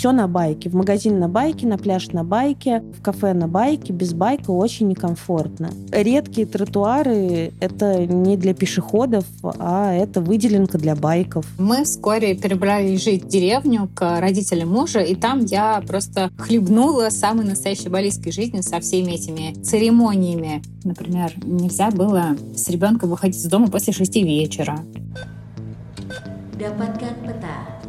все на байке. В магазин на байке, на пляж на байке, в кафе на байке. Без байка очень некомфортно. Редкие тротуары — это не для пешеходов, а это выделенка для байков. Мы вскоре перебрались жить в деревню к родителям мужа, и там я просто хлебнула самой настоящей балийской жизни со всеми этими церемониями. Например, нельзя было с ребенком выходить из дома после шести вечера. Dapatkan peta.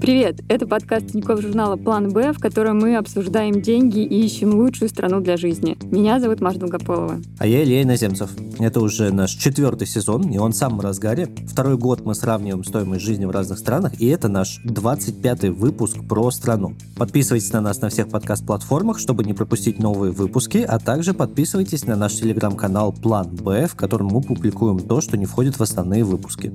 Привет! Это подкаст Тинькофф журнала «План Б», в котором мы обсуждаем деньги и ищем лучшую страну для жизни. Меня зовут Маша Долгополова. А я Илья Иноземцев. Это уже наш четвертый сезон, и он в самом разгаре. Второй год мы сравниваем стоимость жизни в разных странах, и это наш 25-й выпуск про страну. Подписывайтесь на нас на всех подкаст-платформах, чтобы не пропустить новые выпуски, а также подписывайтесь на наш телеграм-канал «План Б», в котором мы публикуем то, что не входит в основные выпуски.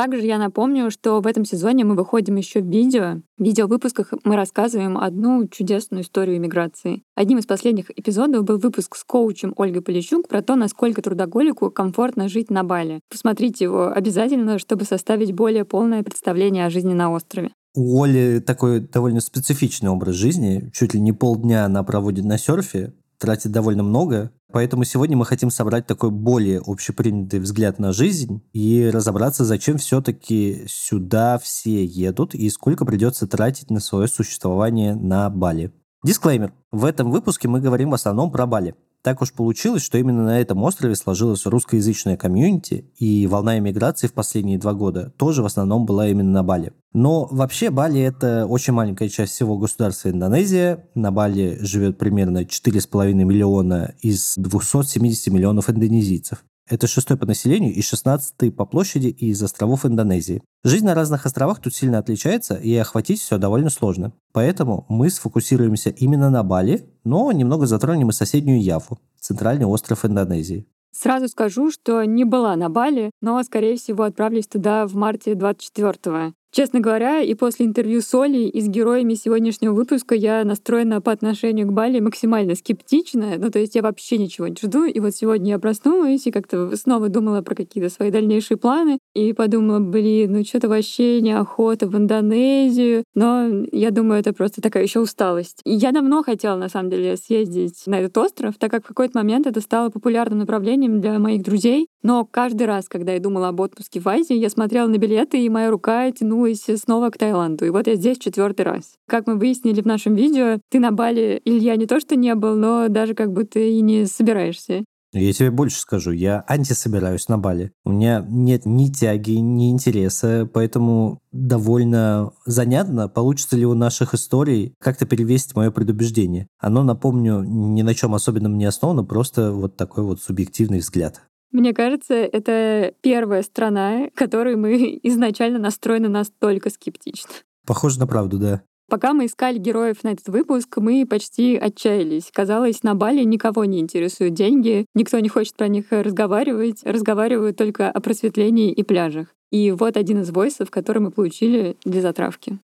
Также я напомню, что в этом сезоне мы выходим еще в видео. В видеовыпусках мы рассказываем одну чудесную историю иммиграции. Одним из последних эпизодов был выпуск с коучем Ольгой Полищук про то, насколько трудоголику комфортно жить на Бали. Посмотрите его обязательно, чтобы составить более полное представление о жизни на острове. У Оли такой довольно специфичный образ жизни. Чуть ли не полдня она проводит на серфе, тратит довольно много. Поэтому сегодня мы хотим собрать такой более общепринятый взгляд на жизнь и разобраться, зачем все-таки сюда все едут и сколько придется тратить на свое существование на Бали. Дисклеймер. В этом выпуске мы говорим в основном про Бали. Так уж получилось, что именно на этом острове сложилась русскоязычная комьюнити, и волна иммиграции в последние два года тоже в основном была именно на Бали. Но вообще Бали – это очень маленькая часть всего государства Индонезия. На Бали живет примерно 4,5 миллиона из 270 миллионов индонезийцев. Это шестой по населению и шестнадцатый по площади из островов Индонезии. Жизнь на разных островах тут сильно отличается, и охватить все довольно сложно. Поэтому мы сфокусируемся именно на Бали, но немного затронем и соседнюю Яву, центральный остров Индонезии. Сразу скажу, что не была на Бали, но, скорее всего, отправлюсь туда в марте 24-го. Честно говоря, и после интервью с Олей и с героями сегодняшнего выпуска я настроена по отношению к Бали максимально скептично. Ну, то есть я вообще ничего не жду. И вот сегодня я проснулась и как-то снова думала про какие-то свои дальнейшие планы. И подумала, блин, ну что-то вообще неохота в Индонезию. Но я думаю, это просто такая еще усталость. И я давно хотела, на самом деле, съездить на этот остров, так как в какой-то момент это стало популярным направлением для моих друзей. Но каждый раз, когда я думала об отпуске в Азии, я смотрела на билеты, и моя рука тянулась снова к Таиланду. И вот я здесь четвертый раз. Как мы выяснили в нашем видео, ты на Бали, Илья, не то что не был, но даже как будто и не собираешься. Я тебе больше скажу, я антисобираюсь на Бали. У меня нет ни тяги, ни интереса, поэтому довольно занятно, получится ли у наших историй как-то перевесить мое предубеждение. Оно, напомню, ни на чем особенном не основано, просто вот такой вот субъективный взгляд. Мне кажется, это первая страна, которой мы изначально настроены настолько скептично. Похоже на правду, да. Пока мы искали героев на этот выпуск, мы почти отчаялись. Казалось, на Бали никого не интересуют деньги, никто не хочет про них разговаривать, разговаривают только о просветлении и пляжах. И вот один из войсов, который мы получили для затравки.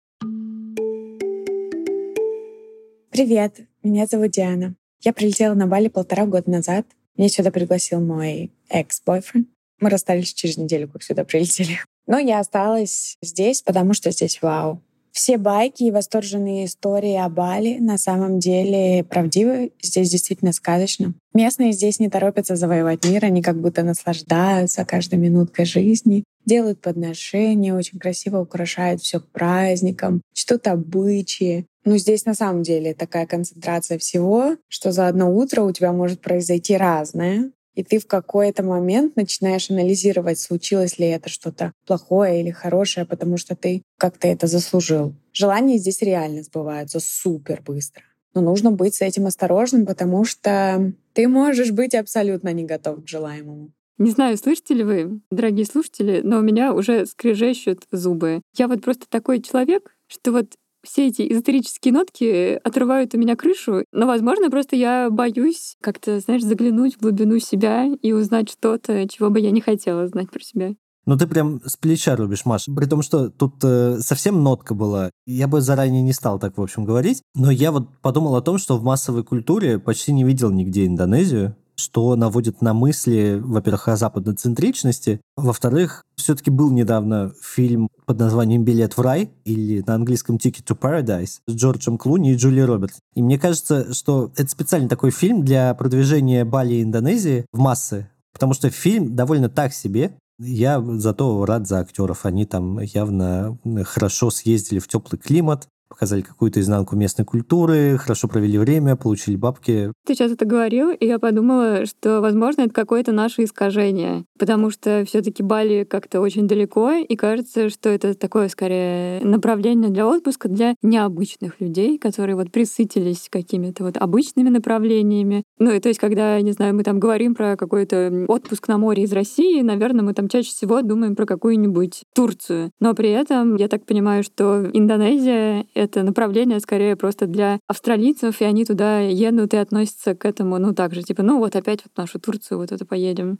Привет, меня зовут Диана. Я прилетела на Бали полтора года назад. Меня сюда пригласил мой экс-бойфренд. Мы расстались через неделю, как сюда прилетели. Но я осталась здесь, потому что здесь вау. Все байки и восторженные истории о Бали на самом деле правдивы. Здесь действительно сказочно. Местные здесь не торопятся завоевать мир, они как будто наслаждаются каждой минуткой жизни, делают подношения, очень красиво украшают все к праздникам, чтут обычаи. Но здесь на самом деле такая концентрация всего, что за одно утро у тебя может произойти разное. И ты в какой-то момент начинаешь анализировать, случилось ли это что-то плохое или хорошее, потому что ты как-то это заслужил. Желания здесь реально сбываются супер быстро. Но нужно быть с этим осторожным, потому что ты можешь быть абсолютно не готов к желаемому. Не знаю, слышите ли вы, дорогие слушатели, но у меня уже скрежещут зубы. Я вот просто такой человек, что вот все эти эзотерические нотки отрывают у меня крышу. Но, возможно, просто я боюсь как-то, знаешь, заглянуть в глубину себя и узнать что-то, чего бы я не хотела знать про себя. Ну, ты прям с плеча рубишь, Маш. При том, что тут э, совсем нотка была. Я бы заранее не стал так, в общем, говорить. Но я вот подумал о том, что в массовой культуре почти не видел нигде Индонезию. Что наводит на мысли, во-первых, о западноцентричности, во-вторых, все-таки был недавно фильм под названием «Билет в рай» или на английском «Ticket to Paradise» с Джорджем Клуни и Джули Робертс. И мне кажется, что это специально такой фильм для продвижения Бали и Индонезии в массы, потому что фильм довольно так себе, я зато рад за актеров. Они там явно хорошо съездили в теплый климат, показали какую-то изнанку местной культуры, хорошо провели время, получили бабки. Ты сейчас это говорил, и я подумала, что, возможно, это какое-то наше искажение, потому что все таки Бали как-то очень далеко, и кажется, что это такое, скорее, направление для отпуска для необычных людей, которые вот присытились какими-то вот обычными направлениями. Ну, и то есть, когда, не знаю, мы там говорим про какой-то отпуск на море из России, наверное, мы там чаще всего думаем про какую-нибудь Турцию. Но при этом, я так понимаю, что Индонезия это направление скорее просто для австралийцев, и они туда едут и относятся к этому, ну, так же, типа, ну, вот опять вот нашу Турцию вот это поедем.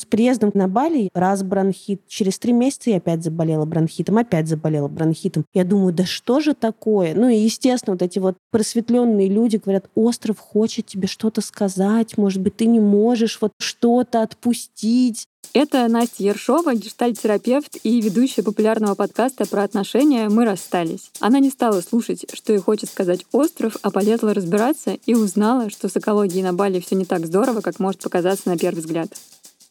С приездом на Бали раз бронхит, через три месяца я опять заболела бронхитом, опять заболела бронхитом. Я думаю, да что же такое? Ну и, естественно, вот эти вот просветленные люди говорят, остров хочет тебе что-то сказать, может быть, ты не можешь вот что-то отпустить. Это Настя Ершова, гештальт-терапевт и ведущая популярного подкаста про отношения «Мы расстались». Она не стала слушать, что ей хочет сказать остров, а полезла разбираться и узнала, что с экологией на Бали все не так здорово, как может показаться на первый взгляд.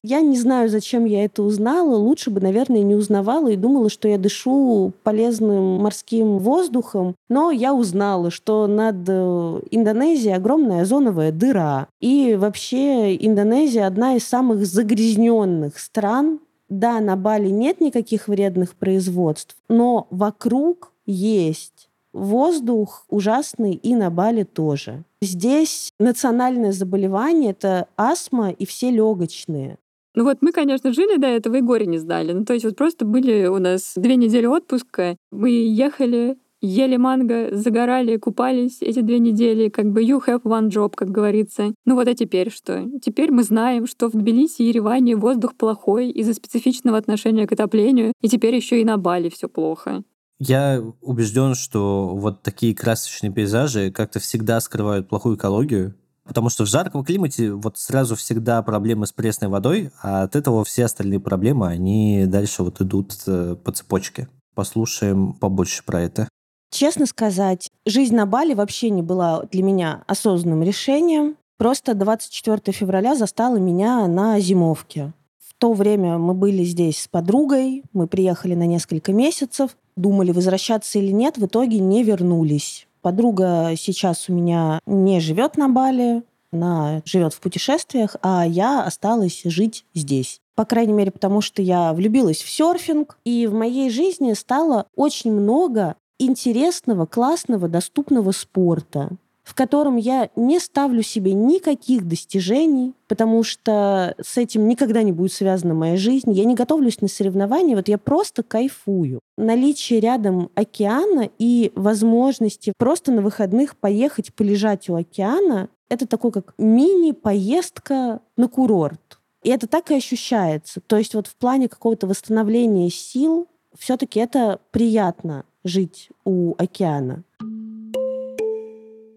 Я не знаю, зачем я это узнала. Лучше бы, наверное, не узнавала и думала, что я дышу полезным морским воздухом. Но я узнала, что над э, Индонезией огромная озоновая дыра. И вообще Индонезия одна из самых загрязненных стран. Да, на Бали нет никаких вредных производств, но вокруг есть воздух ужасный и на Бали тоже. Здесь национальное заболевание — это астма и все легочные. Ну вот мы, конечно, жили до этого и горе не знали. Ну то есть вот просто были у нас две недели отпуска, мы ехали, ели манго, загорали, купались эти две недели, как бы you have one job, как говорится. Ну вот а теперь что? Теперь мы знаем, что в Тбилиси и Ереване воздух плохой из-за специфичного отношения к отоплению, и теперь еще и на Бали все плохо. Я убежден, что вот такие красочные пейзажи как-то всегда скрывают плохую экологию, Потому что в жарком климате вот сразу всегда проблемы с пресной водой, а от этого все остальные проблемы, они дальше вот идут э, по цепочке. Послушаем побольше про это. Честно сказать, жизнь на Бали вообще не была для меня осознанным решением. Просто 24 февраля застала меня на зимовке. В то время мы были здесь с подругой, мы приехали на несколько месяцев, думали, возвращаться или нет, в итоге не вернулись. Подруга сейчас у меня не живет на Бали, она живет в путешествиях, а я осталась жить здесь. По крайней мере, потому что я влюбилась в серфинг, и в моей жизни стало очень много интересного, классного, доступного спорта в котором я не ставлю себе никаких достижений, потому что с этим никогда не будет связана моя жизнь. Я не готовлюсь на соревнования, вот я просто кайфую. Наличие рядом океана и возможности просто на выходных поехать полежать у океана — это такой как мини-поездка на курорт. И это так и ощущается. То есть вот в плане какого-то восстановления сил все-таки это приятно жить у океана.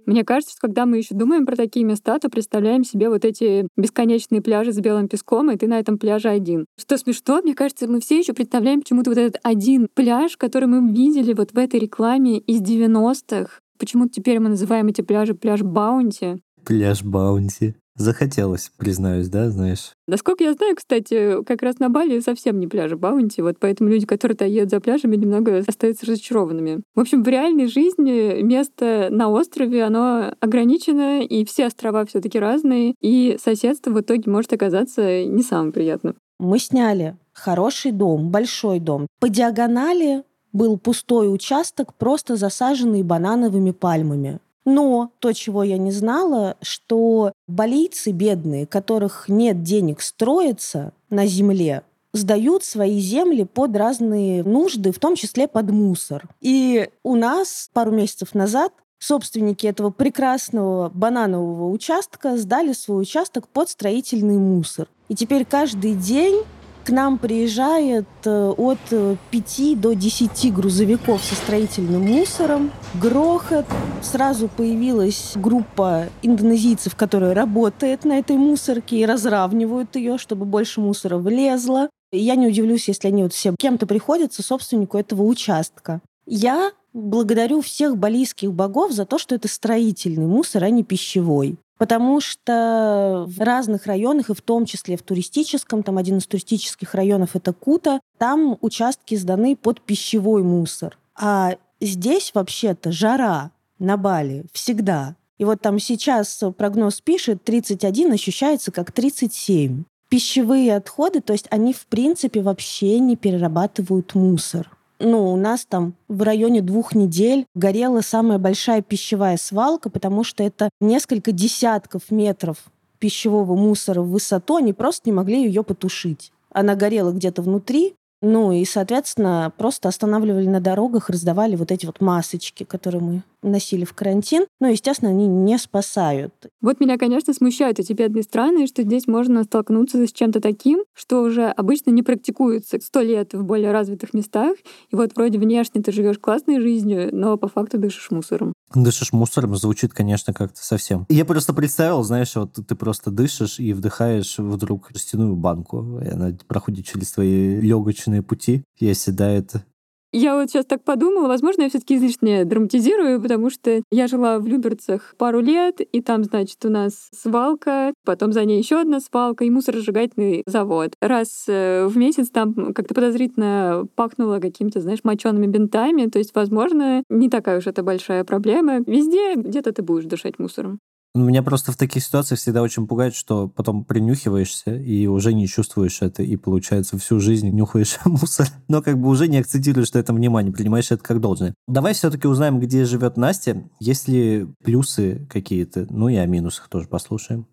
Мне кажется, что когда мы еще думаем про такие места, то представляем себе вот эти бесконечные пляжи с белым песком, и ты на этом пляже один. Что смешно, мне кажется, мы все еще представляем почему-то вот этот один пляж, который мы видели вот в этой рекламе из 90-х. Почему-то теперь мы называем эти пляжи пляж Баунти. Пляж Баунти. Захотелось, признаюсь, да, знаешь? Насколько я знаю, кстати, как раз на Бали совсем не пляжи Баунти, вот поэтому люди, которые то едут за пляжами, немного остаются разочарованными. В общем, в реальной жизни место на острове, оно ограничено, и все острова все таки разные, и соседство в итоге может оказаться не самым приятным. Мы сняли хороший дом, большой дом. По диагонали был пустой участок, просто засаженный банановыми пальмами. Но то, чего я не знала, что болийцы бедные, которых нет денег строиться на земле, сдают свои земли под разные нужды, в том числе под мусор. И у нас пару месяцев назад собственники этого прекрасного бананового участка сдали свой участок под строительный мусор. И теперь каждый день К нам приезжает э, от 5 э, до 10 грузовиков со строительным мусором. Грохот. Сразу появилась группа индонезийцев, которая работает на этой мусорке и разравнивают ее, чтобы больше мусора влезло. Я не удивлюсь, если они вот все кем-то приходятся собственнику этого участка. Я благодарю всех балийских богов за то, что это строительный мусор, а не пищевой потому что в разных районах, и в том числе в туристическом, там один из туристических районов — это Кута, там участки сданы под пищевой мусор. А здесь вообще-то жара на Бали всегда. И вот там сейчас прогноз пишет 31, ощущается как 37. Пищевые отходы, то есть они в принципе вообще не перерабатывают мусор ну, у нас там в районе двух недель горела самая большая пищевая свалка, потому что это несколько десятков метров пищевого мусора в высоту, они просто не могли ее потушить. Она горела где-то внутри, ну и, соответственно, просто останавливали на дорогах, раздавали вот эти вот масочки, которые мы носили в карантин. Но, естественно, они не спасают. Вот меня, конечно, смущают эти бедные страны, что здесь можно столкнуться с чем-то таким, что уже обычно не практикуется сто лет в более развитых местах. И вот вроде внешне ты живешь классной жизнью, но по факту дышишь мусором. Дышишь мусором звучит, конечно, как-то совсем. Я просто представил, знаешь, вот ты просто дышишь и вдыхаешь вдруг жестяную банку, и она проходит через твои легочные пути и оседает я вот сейчас так подумала, возможно, я все-таки излишне драматизирую, потому что я жила в Люберцах пару лет, и там, значит, у нас свалка, потом за ней еще одна свалка и мусоросжигательный завод. Раз э, в месяц там как-то подозрительно пахнуло какими-то, знаешь, мочеными бинтами, то есть, возможно, не такая уж это большая проблема. Везде где-то ты будешь дышать мусором. Меня просто в таких ситуациях всегда очень пугает, что потом принюхиваешься и уже не чувствуешь это, и получается всю жизнь нюхаешь мусор, но как бы уже не акцентируешь на этом внимание, принимаешь это как должное. Давай все-таки узнаем, где живет Настя, есть ли плюсы какие-то, ну и о минусах тоже послушаем.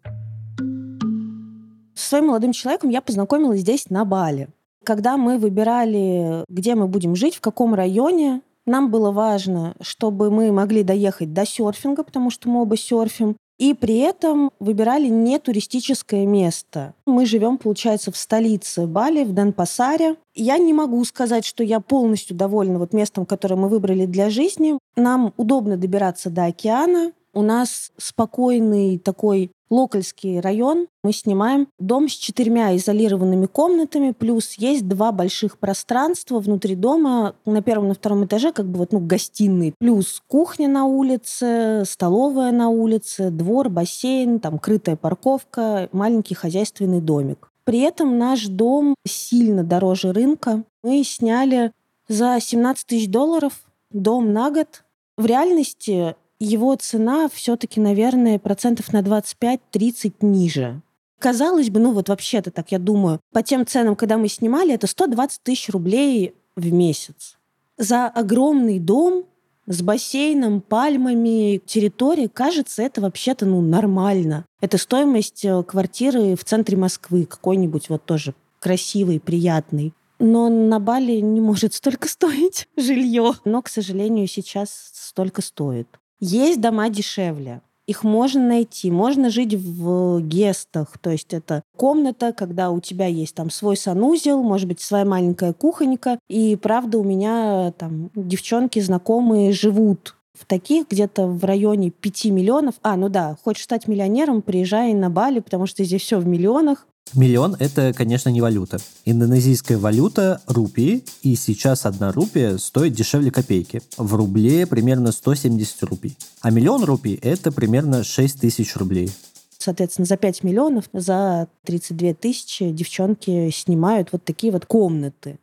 С своим молодым человеком я познакомилась здесь, на Бали. Когда мы выбирали, где мы будем жить, в каком районе, нам было важно, чтобы мы могли доехать до серфинга, потому что мы оба серфим, и при этом выбирали не туристическое место. Мы живем, получается, в столице Бали, в Денпасаре. Я не могу сказать, что я полностью довольна вот местом, которое мы выбрали для жизни. Нам удобно добираться до океана. У нас спокойный такой локальский район. Мы снимаем дом с четырьмя изолированными комнатами, плюс есть два больших пространства внутри дома, на первом и на втором этаже, как бы вот, ну, гостиные, плюс кухня на улице, столовая на улице, двор, бассейн, там крытая парковка, маленький хозяйственный домик. При этом наш дом сильно дороже рынка. Мы сняли за 17 тысяч долларов дом на год. В реальности его цена все-таки, наверное, процентов на 25-30 ниже. Казалось бы, ну вот вообще-то так, я думаю, по тем ценам, когда мы снимали, это 120 тысяч рублей в месяц. За огромный дом с бассейном, пальмами, территорией, кажется, это вообще-то ну, нормально. Это стоимость э, квартиры в центре Москвы, какой-нибудь вот тоже красивый, приятный. Но на Бали не может столько стоить жилье. Но, к сожалению, сейчас столько стоит. Есть дома дешевле. Их можно найти. Можно жить в гестах. То есть это комната, когда у тебя есть там свой санузел, может быть, своя маленькая кухонька. И правда, у меня там девчонки знакомые живут в таких где-то в районе 5 миллионов. А, ну да, хочешь стать миллионером, приезжай на Бали, потому что здесь все в миллионах. Миллион – это, конечно, не валюта. Индонезийская валюта – рупии, и сейчас одна рупия стоит дешевле копейки. В рубле примерно 170 рупий. А миллион рупий – это примерно 6 тысяч рублей. Соответственно, за 5 миллионов, за 32 тысячи девчонки снимают вот такие вот комнаты.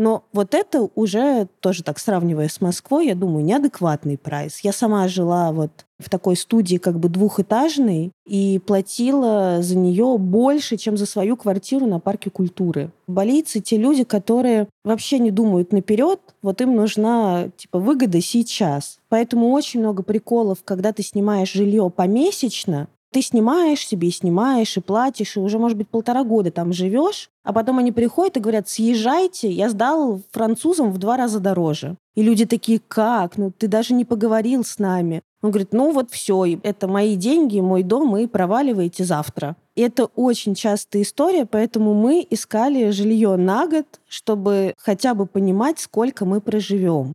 Но вот это уже тоже так сравнивая с Москвой, я думаю, неадекватный прайс. Я сама жила вот в такой студии как бы двухэтажной и платила за нее больше, чем за свою квартиру на парке культуры. Балийцы те люди, которые вообще не думают наперед, вот им нужна типа выгода сейчас. Поэтому очень много приколов, когда ты снимаешь жилье помесячно, ты снимаешь себе, снимаешь, и платишь, и уже, может быть, полтора года там живешь, а потом они приходят и говорят, съезжайте, я сдал французам в два раза дороже. И люди такие, как? Ну, ты даже не поговорил с нами. Он говорит, ну вот все, это мои деньги, мой дом, и проваливаете завтра. И это очень частая история, поэтому мы искали жилье на год, чтобы хотя бы понимать, сколько мы проживем.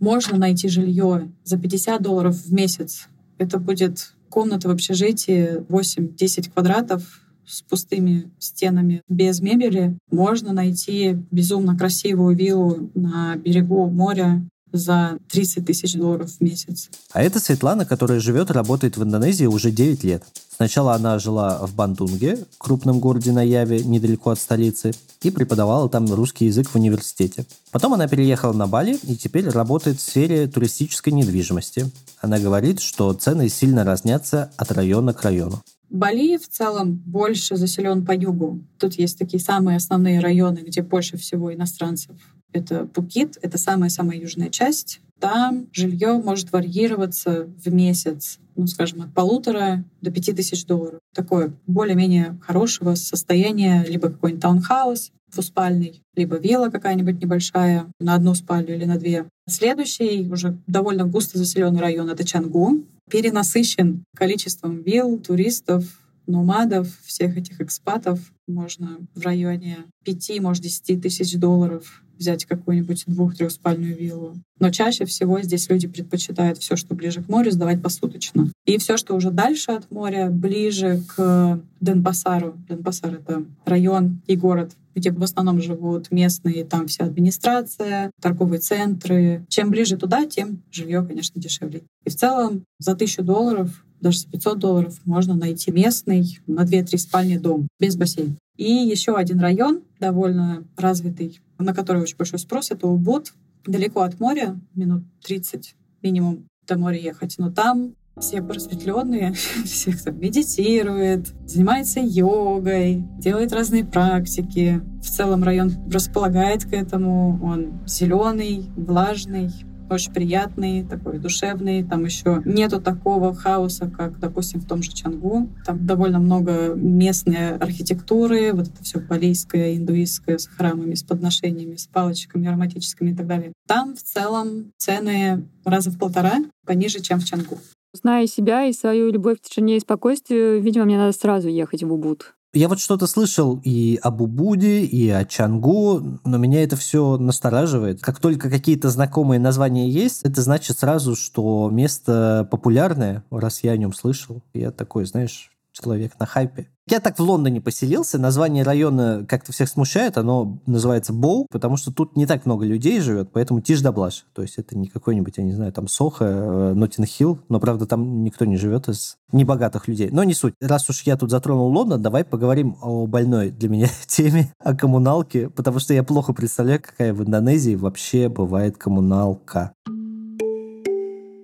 Можно найти жилье за 50 долларов в месяц. Это будет комната в общежитии 8-10 квадратов с пустыми стенами, без мебели. Можно найти безумно красивую виллу на берегу моря за 30 тысяч долларов в месяц. А это Светлана, которая живет и работает в Индонезии уже 9 лет. Сначала она жила в Бандунге, крупном городе на Яве, недалеко от столицы, и преподавала там русский язык в университете. Потом она переехала на Бали и теперь работает в сфере туристической недвижимости. Она говорит, что цены сильно разнятся от района к району. Бали в целом больше заселен по югу. Тут есть такие самые основные районы, где больше всего иностранцев. Это Пукит, это самая-самая южная часть. Там жилье может варьироваться в месяц, ну, скажем, от полутора до пяти тысяч долларов. Такое более-менее хорошего состояния, либо какой-нибудь таунхаус двуспальный, либо вилла какая-нибудь небольшая на одну спальню или на две. Следующий, уже довольно густо заселенный район, это Чангу перенасыщен количеством вилл, туристов, номадов, всех этих экспатов. Можно в районе 5, может, 10 тысяч долларов взять какую-нибудь двух-трехспальную виллу. Но чаще всего здесь люди предпочитают все, что ближе к морю, сдавать посуточно. И все, что уже дальше от моря, ближе к Денпасару. Денпасар — это район и город, где в основном живут местные, там вся администрация, торговые центры. Чем ближе туда, тем жилье, конечно, дешевле. И в целом за тысячу долларов даже за 500 долларов можно найти местный на 2-3 спальни дом без бассейна. И еще один район, довольно развитый, на который очень большой спрос, это Убуд. Далеко от моря, минут 30 минимум до моря ехать. Но там все просветленные, все, кто медитирует, занимается йогой, делает разные практики. В целом район располагает к этому. Он зеленый, влажный, очень приятный, такой душевный. Там еще нету такого хаоса, как, допустим, в том же Чангу. Там довольно много местной архитектуры, вот это все балийское, индуистское, с храмами, с подношениями, с палочками ароматическими и так далее. Там в целом цены раза в полтора пониже, чем в Чангу. Зная себя и свою любовь к тишине и спокойствию, видимо, мне надо сразу ехать в Убуд. Я вот что-то слышал и об Убуде, и о Чангу, но меня это все настораживает. Как только какие-то знакомые названия есть, это значит сразу, что место популярное, раз я о нем слышал. Я такой, знаешь, человек на хайпе. Я так в Лондоне поселился. Название района как-то всех смущает. Оно называется Боу, потому что тут не так много людей живет, поэтому тишь да блажь. То есть это не какой-нибудь, я не знаю, там Сохо, Ноттинг Хилл, но, правда, там никто не живет из небогатых людей. Но не суть. Раз уж я тут затронул Лондон, давай поговорим о больной для меня теме, о коммуналке, потому что я плохо представляю, какая в Индонезии вообще бывает коммуналка.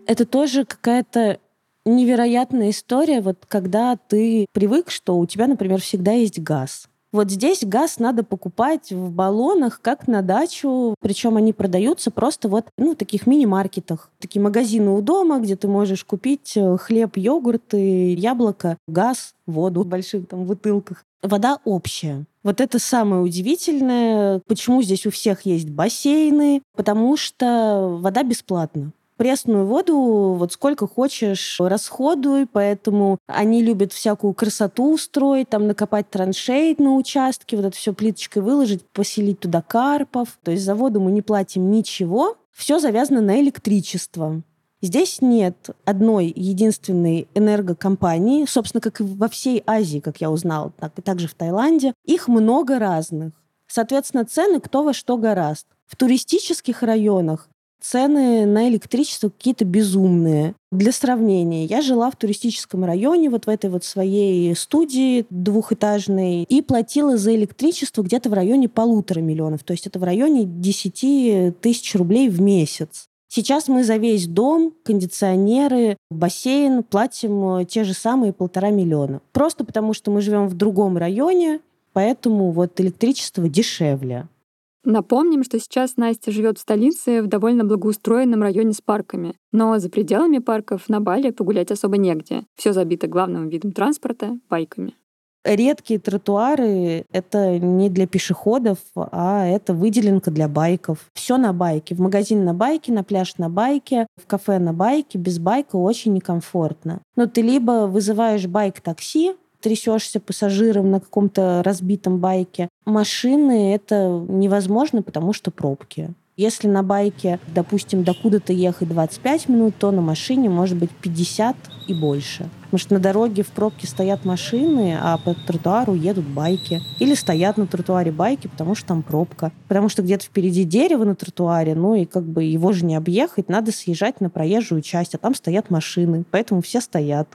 Это тоже какая-то невероятная история, вот когда ты привык, что у тебя, например, всегда есть газ. Вот здесь газ надо покупать в баллонах, как на дачу. Причем они продаются просто вот ну, в таких мини-маркетах. Такие магазины у дома, где ты можешь купить э, хлеб, йогурт, яблоко, газ, воду в больших там бутылках. Вода общая. Вот это самое удивительное, почему здесь у всех есть бассейны, потому что вода бесплатна пресную воду вот сколько хочешь расходуй, поэтому они любят всякую красоту устроить, там накопать траншей на участке, вот это все плиточкой выложить, поселить туда карпов. То есть за воду мы не платим ничего, все завязано на электричество. Здесь нет одной единственной энергокомпании, собственно, как и во всей Азии, как я узнала, так и также в Таиланде. Их много разных. Соответственно, цены кто во что гораст. В туристических районах цены на электричество какие-то безумные. Для сравнения, я жила в туристическом районе, вот в этой вот своей студии двухэтажной, и платила за электричество где-то в районе полутора миллионов. То есть это в районе 10 тысяч рублей в месяц. Сейчас мы за весь дом, кондиционеры, бассейн платим те же самые полтора миллиона. Просто потому, что мы живем в другом районе, поэтому вот электричество дешевле. Напомним, что сейчас Настя живет в столице в довольно благоустроенном районе с парками. Но за пределами парков на Бали погулять особо негде. Все забито главным видом транспорта — байками. Редкие тротуары — это не для пешеходов, а это выделенка для байков. Все на байке. В магазин на байке, на пляж на байке, в кафе на байке. Без байка очень некомфортно. Но ты либо вызываешь байк-такси, трясешься пассажиром на каком-то разбитом байке. Машины это невозможно, потому что пробки. Если на байке, допустим, докуда-то ехать 25 минут, то на машине может быть 50 и больше. Потому что на дороге в пробке стоят машины, а по тротуару едут байки. Или стоят на тротуаре байки, потому что там пробка. Потому что где-то впереди дерево на тротуаре, ну и как бы его же не объехать, надо съезжать на проезжую часть, а там стоят машины. Поэтому все стоят.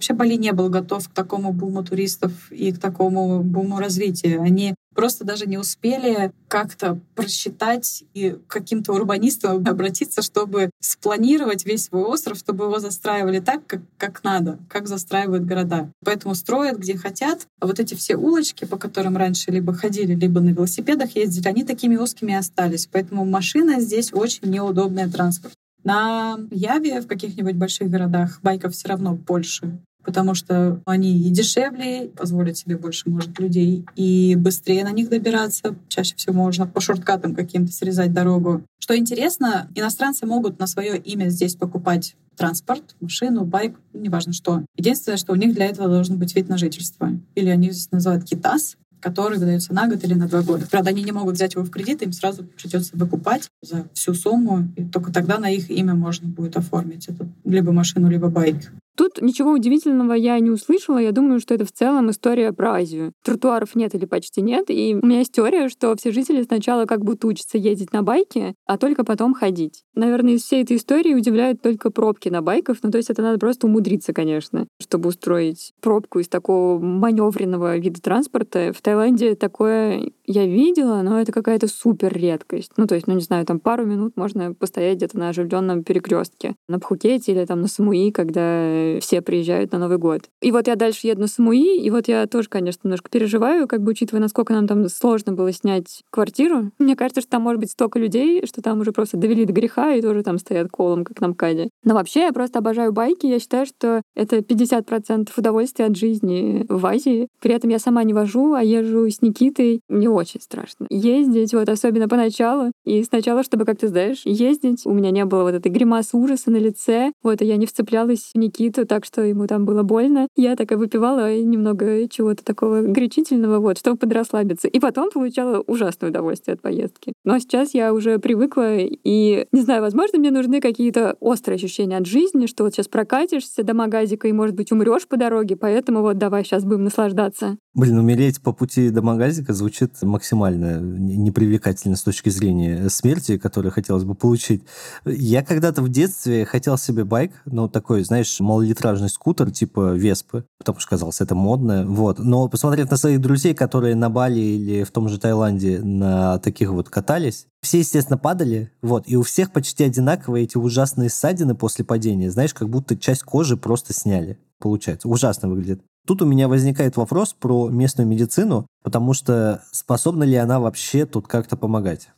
Вообще Бали не был готов к такому буму туристов и к такому буму развития. Они просто даже не успели как-то просчитать и каким-то урбанистам обратиться, чтобы спланировать весь свой остров, чтобы его застраивали так, как, как надо, как застраивают города. Поэтому строят где хотят. А вот эти все улочки, по которым раньше либо ходили, либо на велосипедах ездили, они такими узкими остались. Поэтому машина здесь очень неудобный транспорт. На Яве в каких-нибудь больших городах байков все равно больше потому что они и дешевле, позволят себе больше, может, людей, и быстрее на них добираться. Чаще всего можно по шорткатам каким-то срезать дорогу. Что интересно, иностранцы могут на свое имя здесь покупать транспорт, машину, байк, неважно что. Единственное, что у них для этого должен быть вид на жительство. Или они здесь называют китас, который выдается на год или на два года. Правда, они не могут взять его в кредит, им сразу придется выкупать за всю сумму, и только тогда на их имя можно будет оформить эту либо машину, либо байк. Тут ничего удивительного я не услышала. Я думаю, что это в целом история про Азию. Тротуаров нет или почти нет. И у меня есть теория, что все жители сначала как будто учатся ездить на байке, а только потом ходить. Наверное, из всей этой истории удивляют только пробки на байках. Ну, то есть это надо просто умудриться, конечно, чтобы устроить пробку из такого маневренного вида транспорта. В Таиланде такое я видела, но это какая-то супер редкость. Ну, то есть, ну, не знаю, там пару минут можно постоять где-то на оживленном перекрестке на Пхукете или там на Самуи, когда все приезжают на Новый год. И вот я дальше еду на Самуи, и вот я тоже, конечно, немножко переживаю, как бы учитывая, насколько нам там сложно было снять квартиру. Мне кажется, что там может быть столько людей, что там уже просто довели до греха и тоже там стоят колом, как на МКАДе. Но вообще я просто обожаю байки. Я считаю, что это 50% удовольствия от жизни в Азии. При этом я сама не вожу, а езжу с Никитой. Мне очень страшно ездить, вот особенно поначалу. И сначала, чтобы, как ты знаешь, ездить, у меня не было вот этой гримасы ужаса на лице. Вот, и я не вцеплялась в Никиту так что ему там было больно. Я такая выпивала немного чего-то такого горячительного, вот, чтобы подрасслабиться. И потом получала ужасное удовольствие от поездки. Но сейчас я уже привыкла, и, не знаю, возможно, мне нужны какие-то острые ощущения от жизни, что вот сейчас прокатишься до магазика и, может быть, умрешь по дороге, поэтому вот давай сейчас будем наслаждаться. Блин, умереть по пути до магазика звучит максимально непривлекательно с точки зрения смерти, которую хотелось бы получить. Я когда-то в детстве хотел себе байк, ну, такой, знаешь, малолитражный скутер типа Веспы, потому что казалось это модно, вот. Но посмотрев на своих друзей, которые на Бали или в том же Таиланде на таких вот катались, все, естественно, падали, вот, и у всех почти одинаковые эти ужасные ссадины после падения, знаешь, как будто часть кожи просто сняли получается. Ужасно выглядит. Тут у меня возникает вопрос про местную медицину, потому что способна ли она вообще тут как-то помогать?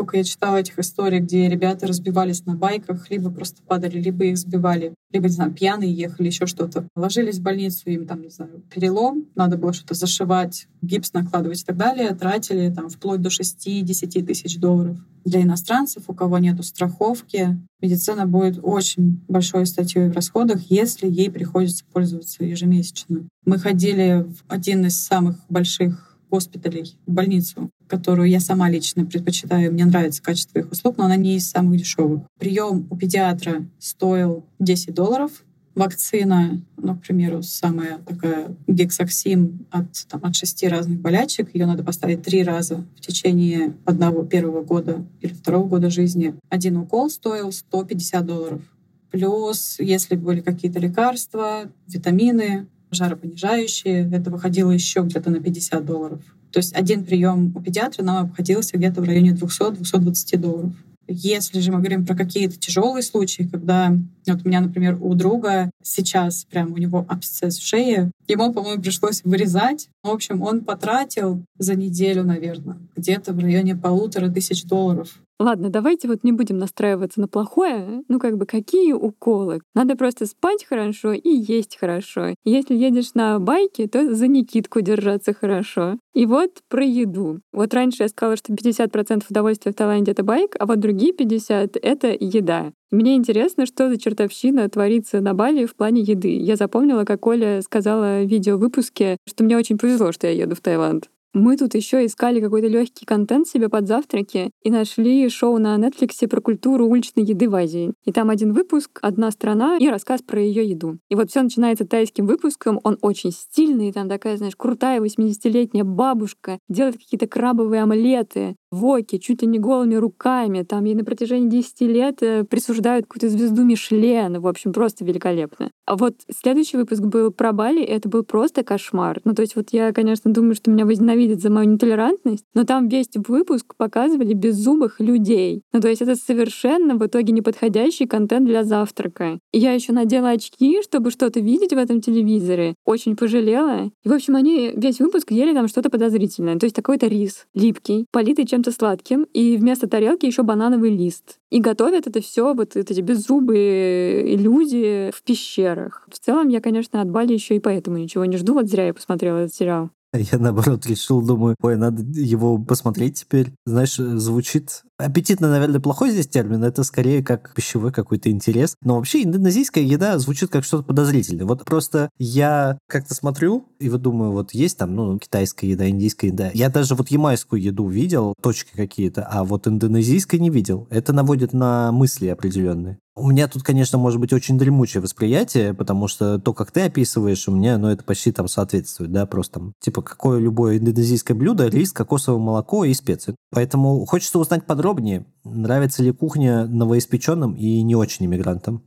Сколько я читала этих историй, где ребята разбивались на байках, либо просто падали, либо их сбивали, либо, не знаю, пьяные ехали, еще что-то. Ложились в больницу, им там, не знаю, перелом, надо было что-то зашивать, гипс накладывать и так далее. Тратили там вплоть до 6-10 тысяч долларов. Для иностранцев, у кого нет страховки, медицина будет очень большой статьей в расходах, если ей приходится пользоваться ежемесячно. Мы ходили в один из самых больших госпиталей, больницу, которую я сама лично предпочитаю. Мне нравится качество их услуг, но она не из самых дешевых. Прием у педиатра стоил 10 долларов. Вакцина, ну, к примеру, самая такая гексаксим от, там, от шести разных болячек. Ее надо поставить три раза в течение одного первого года или второго года жизни. Один укол стоил 150 долларов. Плюс, если были какие-то лекарства, витамины, жаропонижающие. Это выходило еще где-то на 50 долларов. То есть один прием у педиатра нам обходился где-то в районе 200-220 долларов. Если же мы говорим про какие-то тяжелые случаи, когда вот у меня, например, у друга сейчас прям у него абсцесс в шее, ему, по-моему, пришлось вырезать. В общем, он потратил за неделю, наверное, где-то в районе полутора тысяч долларов Ладно, давайте вот не будем настраиваться на плохое. Ну, как бы, какие уколы? Надо просто спать хорошо и есть хорошо. Если едешь на байке, то за Никитку держаться хорошо. И вот про еду. Вот раньше я сказала, что 50% удовольствия в Таиланде — это байк, а вот другие 50% — это еда. Мне интересно, что за чертовщина творится на Бали в плане еды. Я запомнила, как Оля сказала в видеовыпуске, что мне очень повезло, что я еду в Таиланд. Мы тут еще искали какой-то легкий контент себе под завтраки и нашли шоу на Netflix про культуру уличной еды в Азии. И там один выпуск, одна страна и рассказ про ее еду. И вот все начинается тайским выпуском, он очень стильный, там такая, знаешь, крутая 80-летняя бабушка делает какие-то крабовые омлеты, воки, чуть ли не голыми руками. Там ей на протяжении 10 лет э, присуждают какую-то звезду Мишлен. В общем, просто великолепно. А вот следующий выпуск был про Бали, и это был просто кошмар. Ну, то есть вот я, конечно, думаю, что меня возненавидят за мою нетолерантность, но там весь выпуск показывали беззубых людей. Ну, то есть это совершенно в итоге неподходящий контент для завтрака. И я еще надела очки, чтобы что-то видеть в этом телевизоре. Очень пожалела. И, в общем, они весь выпуск ели там что-то подозрительное. То есть такой-то рис липкий, политый чем чем-то сладким, и вместо тарелки еще банановый лист. И готовят это все вот эти беззубые люди в пещерах. В целом, я, конечно, от Бали еще и поэтому ничего не жду. Вот зря я посмотрела этот сериал. Я, наоборот, решил, думаю, ой, надо его посмотреть теперь. Знаешь, звучит Аппетитно, наверное, плохой здесь термин, это скорее как пищевой какой-то интерес. Но вообще индонезийская еда звучит как что-то подозрительное. Вот просто я как-то смотрю и вот думаю, вот есть там, ну, китайская еда, индийская еда. Я даже вот ямайскую еду видел, точки какие-то, а вот индонезийской не видел. Это наводит на мысли определенные. У меня тут, конечно, может быть очень дремучее восприятие, потому что то, как ты описываешь, у меня, ну, это почти там соответствует, да, просто там, типа, какое любое индонезийское блюдо, рис, кокосовое молоко и специи. Поэтому хочется узнать подробнее, нравится ли кухня новоиспеченным и не очень иммигрантам.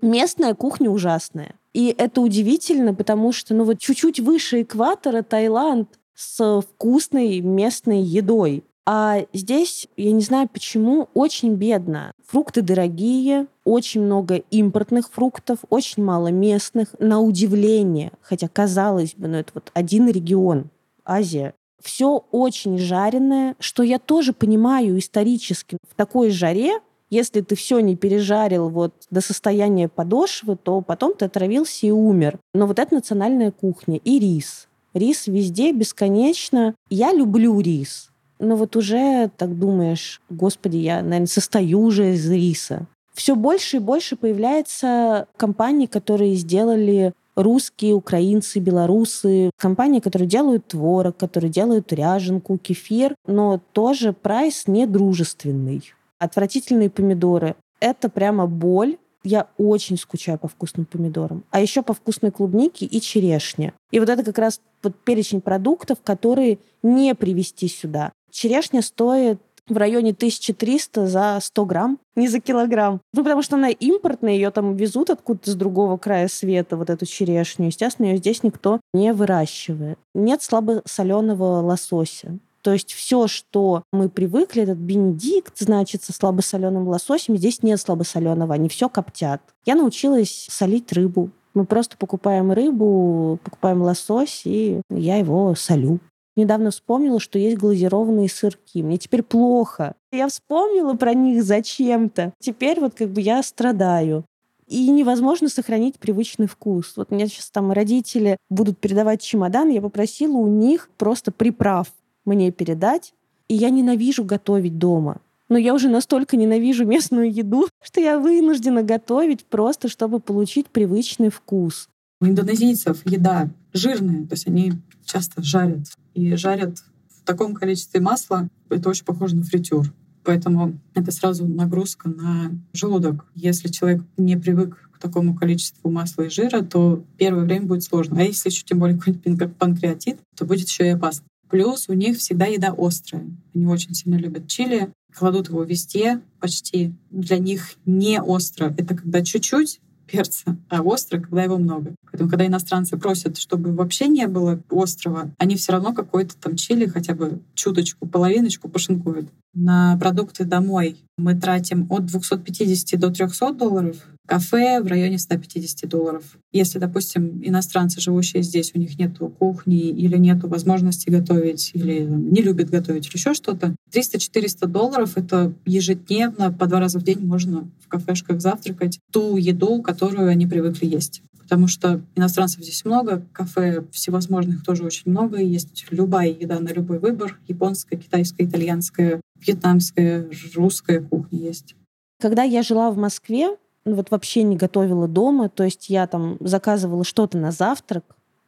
Местная кухня ужасная. И это удивительно, потому что, ну вот чуть-чуть выше экватора Таиланд с вкусной местной едой. А здесь, я не знаю почему, очень бедно. Фрукты дорогие, очень много импортных фруктов, очень мало местных, на удивление. Хотя, казалось бы, ну это вот один регион, Азия. Все очень жареное, что я тоже понимаю исторически. В такой жаре если ты все не пережарил вот до состояния подошвы, то потом ты отравился и умер. Но вот это национальная кухня. И рис. Рис везде бесконечно. Я люблю рис но вот уже так думаешь, господи, я, наверное, состою уже из риса. Все больше и больше появляется компаний, которые сделали русские, украинцы, белорусы, компании, которые делают творог, которые делают ряженку, кефир, но тоже прайс недружественный. Отвратительные помидоры. Это прямо боль, я очень скучаю по вкусным помидорам. А еще по вкусной клубнике и черешне. И вот это как раз вот перечень продуктов, которые не привезти сюда. Черешня стоит в районе 1300 за 100 грамм, не за килограмм. Ну, потому что она импортная, ее там везут откуда-то с другого края света, вот эту черешню. Естественно, ее здесь никто не выращивает. Нет слабосоленого лосося. То есть все, что мы привыкли, этот бенедикт, значит, со слабосоленым лососем, здесь нет слабосоленого, они все коптят. Я научилась солить рыбу. Мы просто покупаем рыбу, покупаем лосось, и я его солю. Недавно вспомнила, что есть глазированные сырки. Мне теперь плохо. Я вспомнила про них зачем-то. Теперь вот как бы я страдаю и невозможно сохранить привычный вкус. Вот у меня сейчас там родители будут передавать чемодан, я попросила у них просто приправ мне передать, и я ненавижу готовить дома. Но я уже настолько ненавижу местную еду, что я вынуждена готовить просто, чтобы получить привычный вкус. У индонезийцев еда жирная, то есть они часто жарят. И жарят в таком количестве масла, это очень похоже на фритюр. Поэтому это сразу нагрузка на желудок. Если человек не привык к такому количеству масла и жира, то первое время будет сложно. А если еще тем более какой-нибудь панкреатит, то будет еще и опасно. Плюс у них всегда еда острая. Они очень сильно любят чили, кладут его везде почти. Для них не остро. Это когда чуть-чуть перца, а остро, когда его много. Поэтому, когда иностранцы просят, чтобы вообще не было острого, они все равно какой-то там чили хотя бы чуточку, половиночку пошинкуют. На продукты домой мы тратим от 250 до 300 долларов. Кафе в районе 150 долларов. Если, допустим, иностранцы, живущие здесь, у них нет кухни или нет возможности готовить, или не любят готовить, или еще что-то, 300-400 долларов — это ежедневно, по два раза в день можно в кафешках завтракать ту еду, которую они привыкли есть потому что иностранцев здесь много, кафе всевозможных тоже очень много, есть любая еда на любой выбор, японская, китайская, итальянская, вьетнамская, русская кухня есть. Когда я жила в Москве, вот вообще не готовила дома, то есть я там заказывала что-то на завтрак,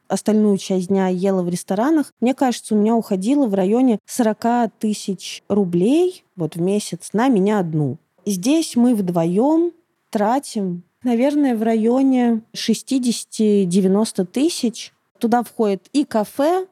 остальную часть дня ела в ресторанах, мне кажется, у меня уходило в районе 40 тысяч рублей вот в месяц на меня одну. Здесь мы вдвоем тратим, наверное, в районе 60-90 тысяч. Туда входит и кафе,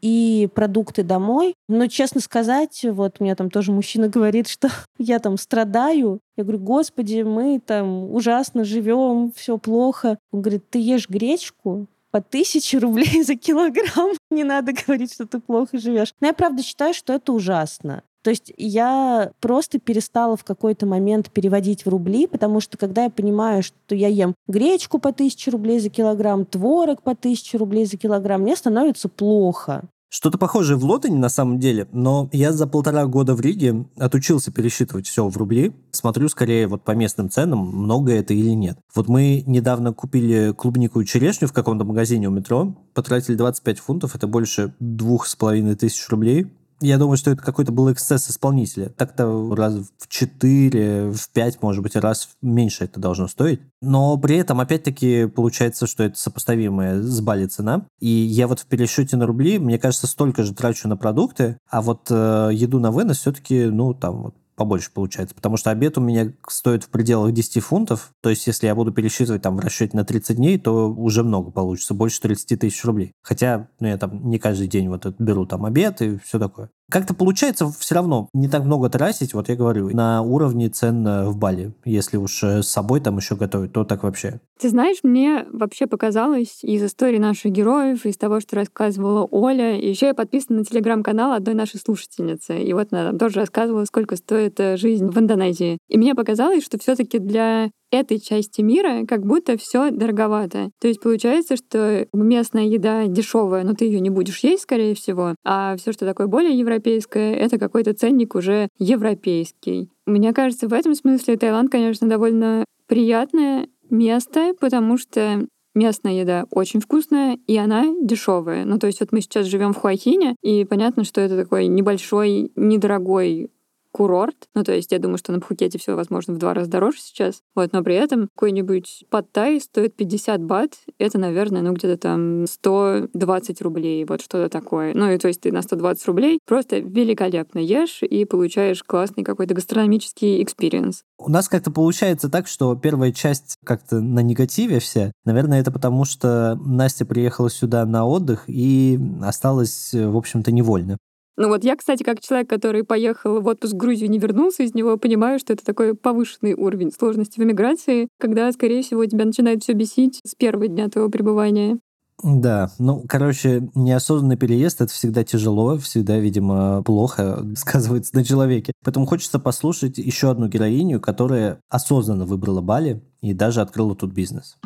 и продукты домой. Но, честно сказать, вот мне там тоже мужчина говорит, что я там страдаю. Я говорю, господи, мы там ужасно живем, все плохо. Он говорит, ты ешь гречку, по тысяче рублей за килограмм. Не надо говорить, что ты плохо живешь. Но я правда считаю, что это ужасно. То есть я просто перестала в какой-то момент переводить в рубли, потому что когда я понимаю, что я ем гречку по тысяче рублей за килограмм, творог по тысяче рублей за килограмм, мне становится плохо. Что-то похожее в Лотоне на самом деле, но я за полтора года в Риге отучился пересчитывать все в рубли. Смотрю скорее вот по местным ценам, много это или нет. Вот мы недавно купили клубнику и черешню в каком-то магазине у метро, потратили 25 фунтов, это больше двух с половиной тысяч рублей. Я думаю, что это какой-то был эксцесс исполнителя. Так-то раз в 4, в 5, может быть, раз меньше это должно стоить. Но при этом, опять-таки, получается, что это сопоставимая с Бали цена. И я вот в пересчете на рубли, мне кажется, столько же трачу на продукты, а вот э, еду на вынос все-таки, ну, там вот побольше получается, потому что обед у меня стоит в пределах 10 фунтов, то есть если я буду пересчитывать там в расчете на 30 дней, то уже много получится, больше 30 тысяч рублей. Хотя, ну, я там не каждый день вот беру там обед и все такое. Как-то получается все равно не так много тратить, вот я говорю, на уровне цен э, в Бали. Если уж э, с собой там еще готовить, то так вообще. Ты знаешь, мне вообще показалось из истории наших героев, из того, что рассказывала Оля, еще я подписана на телеграм-канал одной нашей слушательницы. И вот она там тоже рассказывала, сколько стоит э, жизнь в Индонезии. И мне показалось, что все таки для этой части мира как будто все дороговато. То есть получается, что местная еда дешевая, но ты ее не будешь есть, скорее всего, а все, что такое более европейское, это какой-то ценник уже европейский. Мне кажется, в этом смысле Таиланд, конечно, довольно приятное место, потому что местная еда очень вкусная, и она дешевая. Ну, то есть вот мы сейчас живем в Хуахине, и понятно, что это такой небольшой, недорогой курорт. Ну, то есть я думаю, что на Пхукете все, возможно, в два раза дороже сейчас. Вот, но при этом какой-нибудь подтай стоит 50 бат. Это, наверное, ну, где-то там 120 рублей. Вот что-то такое. Ну, и то есть ты на 120 рублей просто великолепно ешь и получаешь классный какой-то гастрономический experience. У нас как-то получается так, что первая часть как-то на негативе вся. Наверное, это потому, что Настя приехала сюда на отдых и осталась, в общем-то, невольно. Ну вот я, кстати, как человек, который поехал в отпуск в Грузию, не вернулся из него, понимаю, что это такой повышенный уровень сложности в эмиграции, когда, скорее всего, тебя начинает все бесить с первого дня твоего пребывания. Да, ну, короче, неосознанный переезд — это всегда тяжело, всегда, видимо, плохо сказывается на человеке. Поэтому хочется послушать еще одну героиню, которая осознанно выбрала Бали и даже открыла тут бизнес.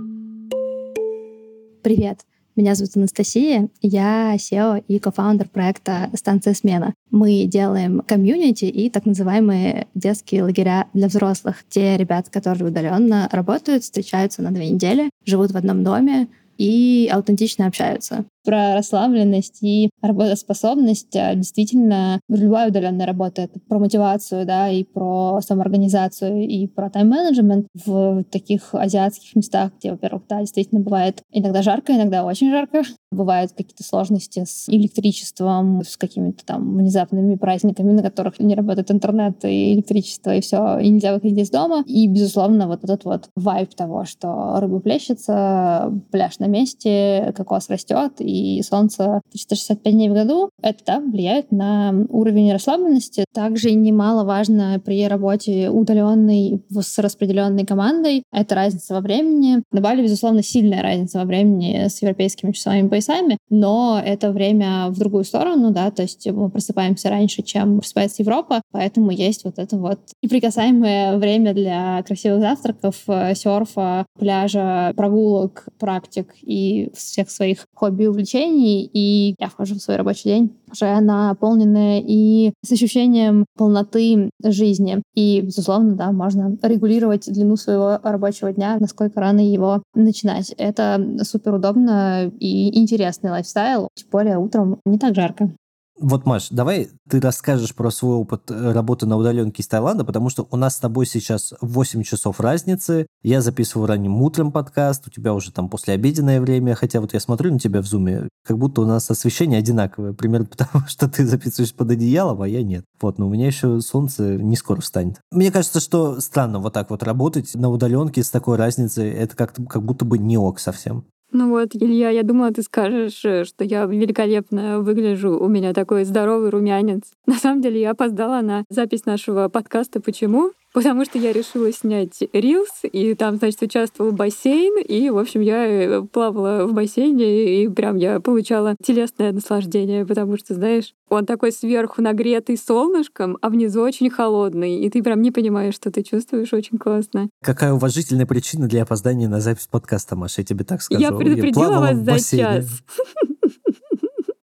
Привет. Меня зовут Анастасия, я SEO и кофаундер проекта «Станция смена». Мы делаем комьюнити и так называемые детские лагеря для взрослых. Те ребята, которые удаленно работают, встречаются на две недели, живут в одном доме, и аутентично общаются. Про расслабленность и работоспособность а, действительно любая удаленная работа. Это про мотивацию, да, и про самоорганизацию, и про тайм-менеджмент в таких азиатских местах, где, во-первых, да, действительно бывает иногда жарко, иногда очень жарко. Бывают какие-то сложности с электричеством, с какими-то там внезапными праздниками, на которых не работает интернет и электричество, и все, и нельзя выходить из дома. И, безусловно, вот этот вот вайб того, что рыба плещется, пляж на месте, кокос растет, солнце 365 дней в году, это да, влияет на уровень расслабленности. Также немаловажно при работе удаленной с распределенной командой это разница во времени. На Бали, безусловно, сильная разница во времени с европейскими часовыми поясами, но это время в другую сторону, да, то есть мы просыпаемся раньше, чем просыпается Европа, поэтому есть вот это вот неприкасаемое время для красивых завтраков, э, серфа, пляжа, прогулок, практик и всех своих хобби и увлечений. И я вхожу в свой рабочий день уже наполненная и с ощущением полноты жизни. И, безусловно, да, можно регулировать длину своего рабочего дня, насколько рано его начинать. Это супер удобно и интересный лайфстайл, тем более утром не так жарко. Вот, Маш, давай ты расскажешь про свой опыт э, работы на удаленке из Таиланда, потому что у нас с тобой сейчас 8 часов разницы. Я записываю ранним утром подкаст, у тебя уже там послеобеденное время, хотя вот я смотрю на тебя в зуме, как будто у нас освещение одинаковое, примерно потому, что ты записываешь под одеялом, а я нет. Вот, но у меня еще солнце не скоро встанет. Мне кажется, что странно вот так вот работать на удаленке с такой разницей, это как, как будто бы не ок совсем. Ну вот, Илья, я думала, ты скажешь, э, что я великолепно выгляжу, у меня такой здоровый румянец. На самом деле я опоздала на запись нашего подкаста. Почему? Потому что я решила снять рилс, и там, значит, участвовал бассейн, и, в общем, я э, плавала в бассейне, и прям я получала телесное наслаждение, потому что, знаешь, он такой сверху нагретый солнышком, а внизу очень холодный, и ты прям не понимаешь, что ты чувствуешь, очень классно. Какая уважительная причина для опоздания на запись подкаста, Маша, я тебе так скажу. Я предупредила я вас за час.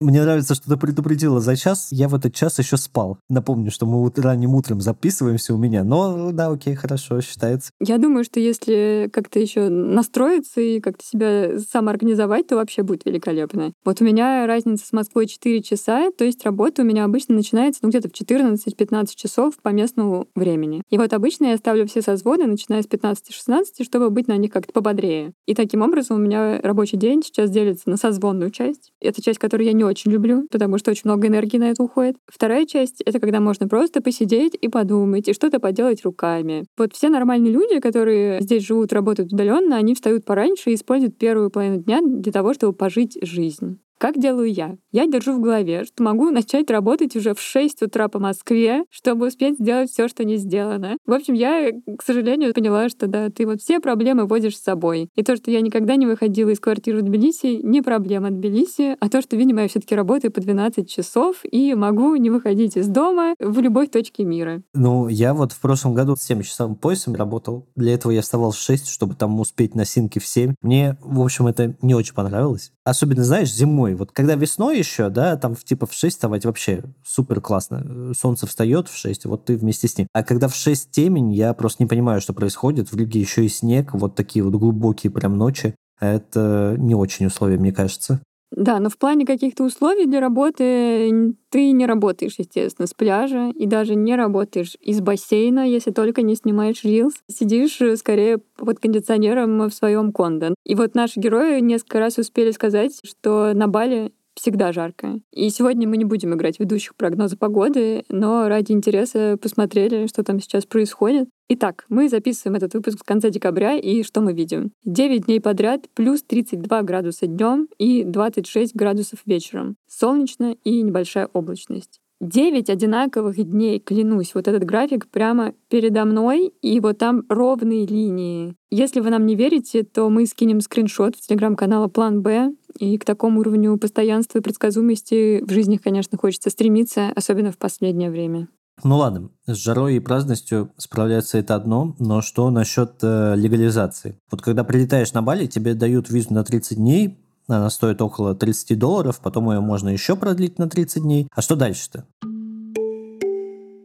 Мне нравится, что ты предупредила за час. Я в этот час еще спал. Напомню, что мы ранним утром записываемся у меня. Но да, окей, хорошо, считается. Я думаю, что если как-то еще настроиться и как-то себя самоорганизовать, то вообще будет великолепно. Вот у меня разница с Москвой 4 часа, то есть работа у меня обычно начинается ну, где-то в 14-15 часов по местному времени. И вот обычно я ставлю все созвоны, начиная с 15-16, чтобы быть на них как-то пободрее. И таким образом у меня рабочий день сейчас делится на созвонную часть. Это часть, которую я не очень люблю, потому что очень много энергии на это уходит. Вторая часть — это когда можно просто посидеть и подумать, и что-то поделать руками. Вот все нормальные люди, которые здесь живут, работают удаленно, они встают пораньше и используют первую половину дня для того, чтобы пожить жизнь. Как делаю я? Я держу в голове, что могу начать работать уже в 6 утра по Москве, чтобы успеть сделать все, что не сделано. В общем, я, к сожалению, поняла, что да, ты вот все проблемы возишь с собой. И то, что я никогда не выходила из квартиры в Тбилиси, не проблема Тбилиси, а то, что, видимо, я все таки работаю по 12 часов и могу не выходить из дома в любой точке мира. Ну, я вот в прошлом году с 7 часовым поясом работал. Для этого я вставал в 6, чтобы там успеть на синке в 7. Мне, в общем, это не очень понравилось. Особенно, знаешь, зимой зимой. Вот когда весной еще, да, там типа в 6 вставать вообще супер классно. Солнце встает в 6, вот ты вместе с ним. А когда в 6 темень, я просто не понимаю, что происходит. В Риге еще и снег, вот такие вот глубокие прям ночи. Это не очень условия, мне кажется. Да, но в плане каких-то условий для работы ты не работаешь, естественно, с пляжа и даже не работаешь из бассейна, если только не снимаешь рилс. Сидишь э, скорее под кондиционером в своем кондо. И вот наши герои несколько раз успели сказать, что на Бали всегда жарко. И сегодня мы не будем играть ведущих прогноза погоды, но ради интереса посмотрели, что там сейчас происходит. Итак, мы записываем этот выпуск в конце декабря, и что мы видим? 9 дней подряд плюс 32 градуса днем и 26 градусов вечером. Солнечно и небольшая облачность. 9 одинаковых дней, клянусь, вот этот график прямо передо мной, и вот там ровные линии. Если вы нам не верите, то мы скинем скриншот в телеграм-канала План Б, и к такому уровню постоянства и предсказуемости в жизни, конечно, хочется стремиться, особенно в последнее время. Ну ладно, с жарой и праздностью справляться это одно, но что насчет э, легализации? Вот когда прилетаешь на Бали, тебе дают визу на 30 дней, она стоит около 30 долларов, потом ее можно еще продлить на 30 дней. А что дальше-то?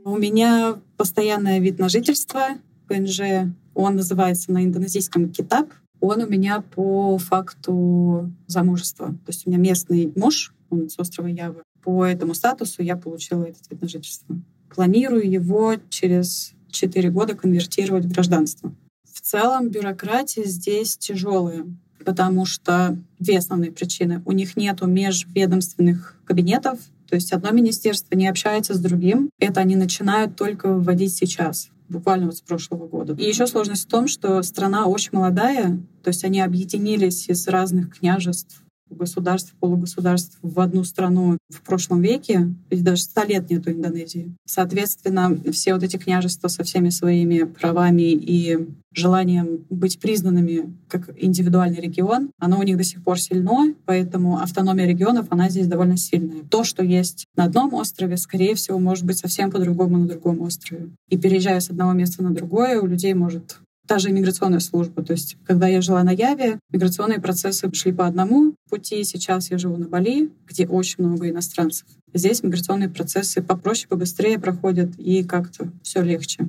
У меня постоянный вид на жительство, ПНЖ, он называется на индонезийском китап. Он у меня по факту замужества. То есть у меня местный муж, он с острова Явы. По этому статусу я получила этот вид на жительство. Планирую его через 4 года конвертировать в гражданство. В целом бюрократия здесь тяжелая потому что две основные причины. У них нет межведомственных кабинетов, то есть одно министерство не общается с другим. Это они начинают только вводить сейчас буквально вот с прошлого года. И еще сложность в том, что страна очень молодая, то есть они объединились из разных княжеств государств, полугосударств в одну страну в прошлом веке, ведь даже ста лет нету Индонезии. Соответственно, все вот эти княжества со всеми своими правами и желанием быть признанными как индивидуальный регион, оно у них до сих пор сильно, поэтому автономия регионов, она здесь довольно сильная. То, что есть на одном острове, скорее всего, может быть совсем по-другому на другом острове. И переезжая с одного места на другое, у людей может та же иммиграционная служба. То есть, когда я жила на Яве, миграционные процессы шли по одному пути. Сейчас я живу на Бали, где очень много иностранцев. Здесь миграционные процессы попроще, побыстрее проходят, и как-то все легче.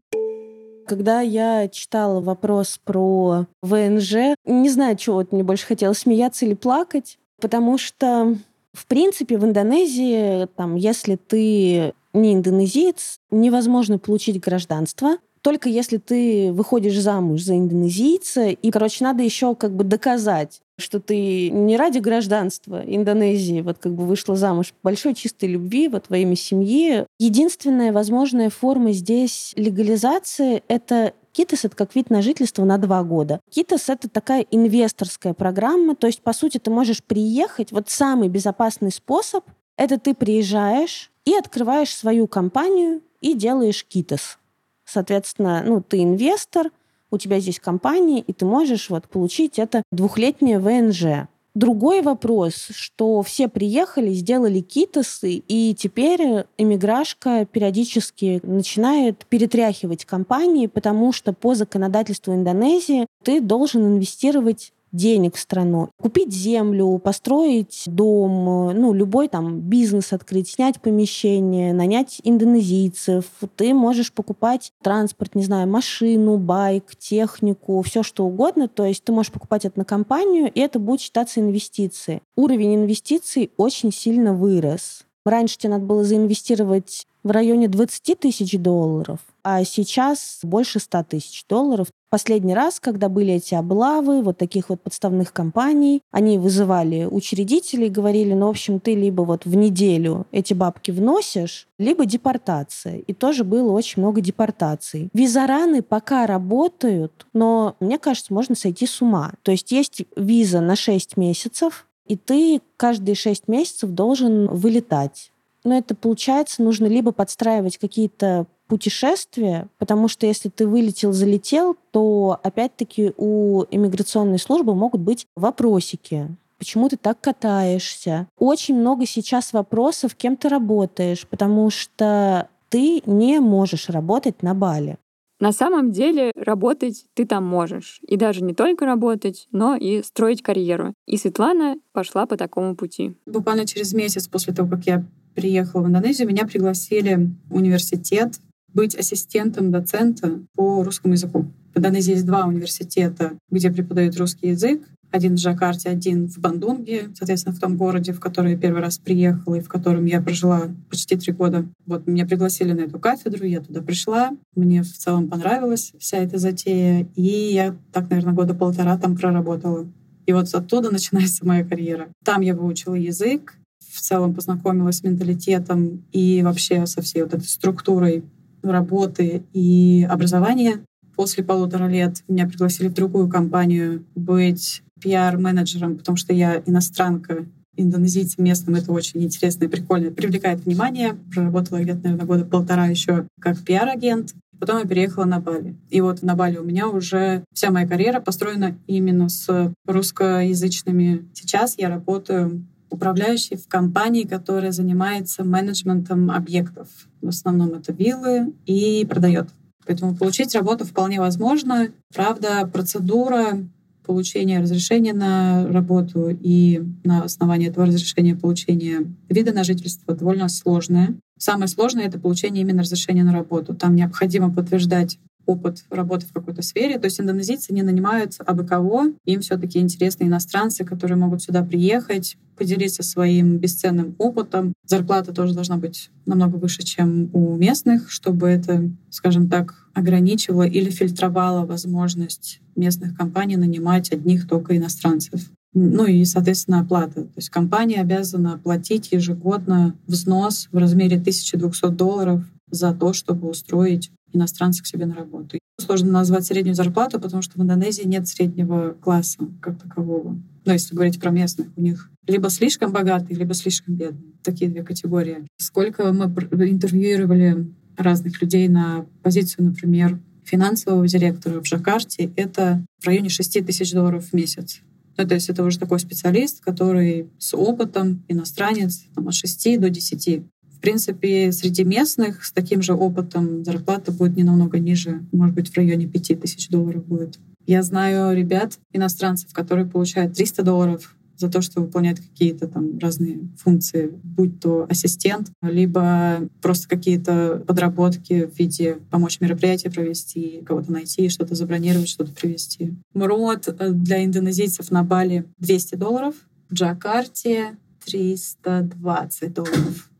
Когда я читала вопрос про ВНЖ, не знаю, чего вот мне больше хотелось, смеяться или плакать, потому что, в принципе, в Индонезии, там, если ты не индонезиец, невозможно получить гражданство, только если ты выходишь замуж за индонезийца, и, короче, надо еще как бы доказать, что ты не ради гражданства Индонезии вот как бы вышла замуж большой чистой любви вот во имя семьи. Единственная возможная форма здесь легализации — это Китас — это как вид на жительство на два года. Китас — это такая инвесторская программа, то есть, по сути, ты можешь приехать, вот самый безопасный способ — это ты приезжаешь и открываешь свою компанию и делаешь Китас. Соответственно, ну, ты инвестор, у тебя здесь компания, и ты можешь вот получить это двухлетнее ВНЖ. Другой вопрос, что все приехали, сделали китосы, и теперь эмиграшка периодически начинает перетряхивать компании, потому что по законодательству Индонезии ты должен инвестировать денег в страну. Купить землю, построить дом, ну, любой там бизнес открыть, снять помещение, нанять индонезийцев. Ты можешь покупать транспорт, не знаю, машину, байк, технику, все что угодно. То есть ты можешь покупать это на компанию, и это будет считаться инвестицией. Уровень инвестиций очень сильно вырос. Раньше тебе надо было заинвестировать в районе 20 тысяч долларов, а сейчас больше 100 тысяч долларов. Последний раз, когда были эти облавы вот таких вот подставных компаний, они вызывали учредителей говорили, ну, в общем, ты либо вот в неделю эти бабки вносишь, либо депортация. И тоже было очень много депортаций. Визараны пока работают, но мне кажется, можно сойти с ума. То есть есть виза на 6 месяцев, и ты каждые 6 месяцев должен вылетать но это получается, нужно либо подстраивать какие-то путешествия, потому что если ты вылетел, залетел, то опять-таки у иммиграционной службы могут быть вопросики. Почему ты так катаешься? Очень много сейчас вопросов, кем ты работаешь, потому что ты не можешь работать на Бали. На самом деле работать ты там можешь. И даже не только работать, но и строить карьеру. И Светлана пошла по такому пути. Буквально через месяц после того, как я приехала в Индонезию, меня пригласили в университет быть ассистентом доцента по русскому языку. В Индонезии есть два университета, где преподают русский язык. Один в Джакарте, один в Бандунге, соответственно, в том городе, в который я первый раз приехала и в котором я прожила почти три года. Вот меня пригласили на эту кафедру, я туда пришла. Мне в целом понравилась вся эта затея. И я так, наверное, года полтора там проработала. И вот оттуда начинается моя карьера. Там я выучила язык, в целом познакомилась с менталитетом и вообще со всей вот этой структурой работы и образования. После полутора лет меня пригласили в другую компанию быть пиар-менеджером, потому что я иностранка, индонезийцам местным это очень интересно и прикольно, привлекает внимание. Проработала где-то, наверное, года полтора еще как пиар-агент. Потом я переехала на Бали. И вот на Бали у меня уже вся моя карьера построена именно с русскоязычными. Сейчас я работаю управляющий в компании, которая занимается менеджментом объектов. В основном это виллы и продает. Поэтому получить работу вполне возможно. Правда, процедура получения разрешения на работу и на основании этого разрешения получения вида на жительство довольно сложная. Самое сложное — это получение именно разрешения на работу. Там необходимо подтверждать опыт работы в какой-то сфере. То есть индонезийцы не нанимаются абы кого. Им все таки интересны иностранцы, которые могут сюда приехать, поделиться своим бесценным опытом. Зарплата тоже должна быть намного выше, чем у местных, чтобы это, скажем так, ограничивало или фильтровало возможность местных компаний нанимать одних только иностранцев. Ну и, соответственно, оплата. То есть компания обязана платить ежегодно взнос в размере 1200 долларов за то, чтобы устроить иностранцев к себе на работу. Сложно назвать среднюю зарплату, потому что в Индонезии нет среднего класса как такового. Но если говорить про местных, у них Либо слишком богатые, либо слишком бедные. Такие две категории. Сколько мы интервьюировали разных людей на позицию, например, финансового директора в Джакарте, это в районе 6 тысяч долларов в месяц. Ну, то есть это уже такой специалист, который с опытом, иностранец, там, от 6 до 10. Принципе, среди местных с таким же опытом зарплата будет не намного ниже, может быть, в районе 5 тысяч долларов будет. Я знаю ребят, иностранцев, которые получают 300 долларов за то, что выполняет какие-то там разные функции, будь то ассистент, либо просто какие-то подработки в виде помочь мероприятие провести, кого-то найти, что-то забронировать, что-то привезти. МРОД э, для индонезийцев на Бали 200 долларов, в Джакарте 320 долларов.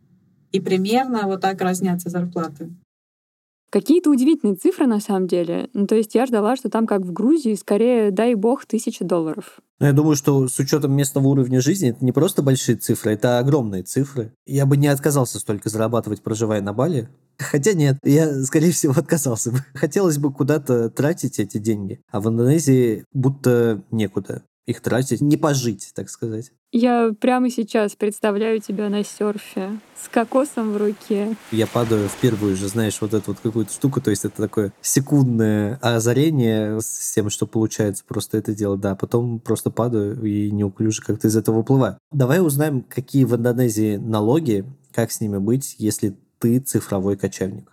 И примерно вот так разнятся зарплаты. Какие-то удивительные цифры на самом деле. Ну, то есть я ждала, что там, как в Грузии, скорее, дай бог, тысяча долларов. Но ну, я думаю, что с учетом местного уровня жизни это не просто большие цифры, это огромные цифры. Я бы не отказался столько зарабатывать, проживая на Бали. Хотя нет, я, скорее всего, отказался бы. Хотелось бы куда-то тратить эти деньги, а в Индонезии будто некуда их тратить, не пожить, так сказать. Я прямо сейчас представляю тебя на серфе с кокосом в руке. Я падаю в первую же, знаешь, вот эту вот какую-то штуку, то есть это такое секундное озарение с тем, что получается просто это делать, да, потом просто падаю и неуклюже как-то из этого выплываю. Давай узнаем, какие в Индонезии налоги, как с ними быть, если ты цифровой кочевник.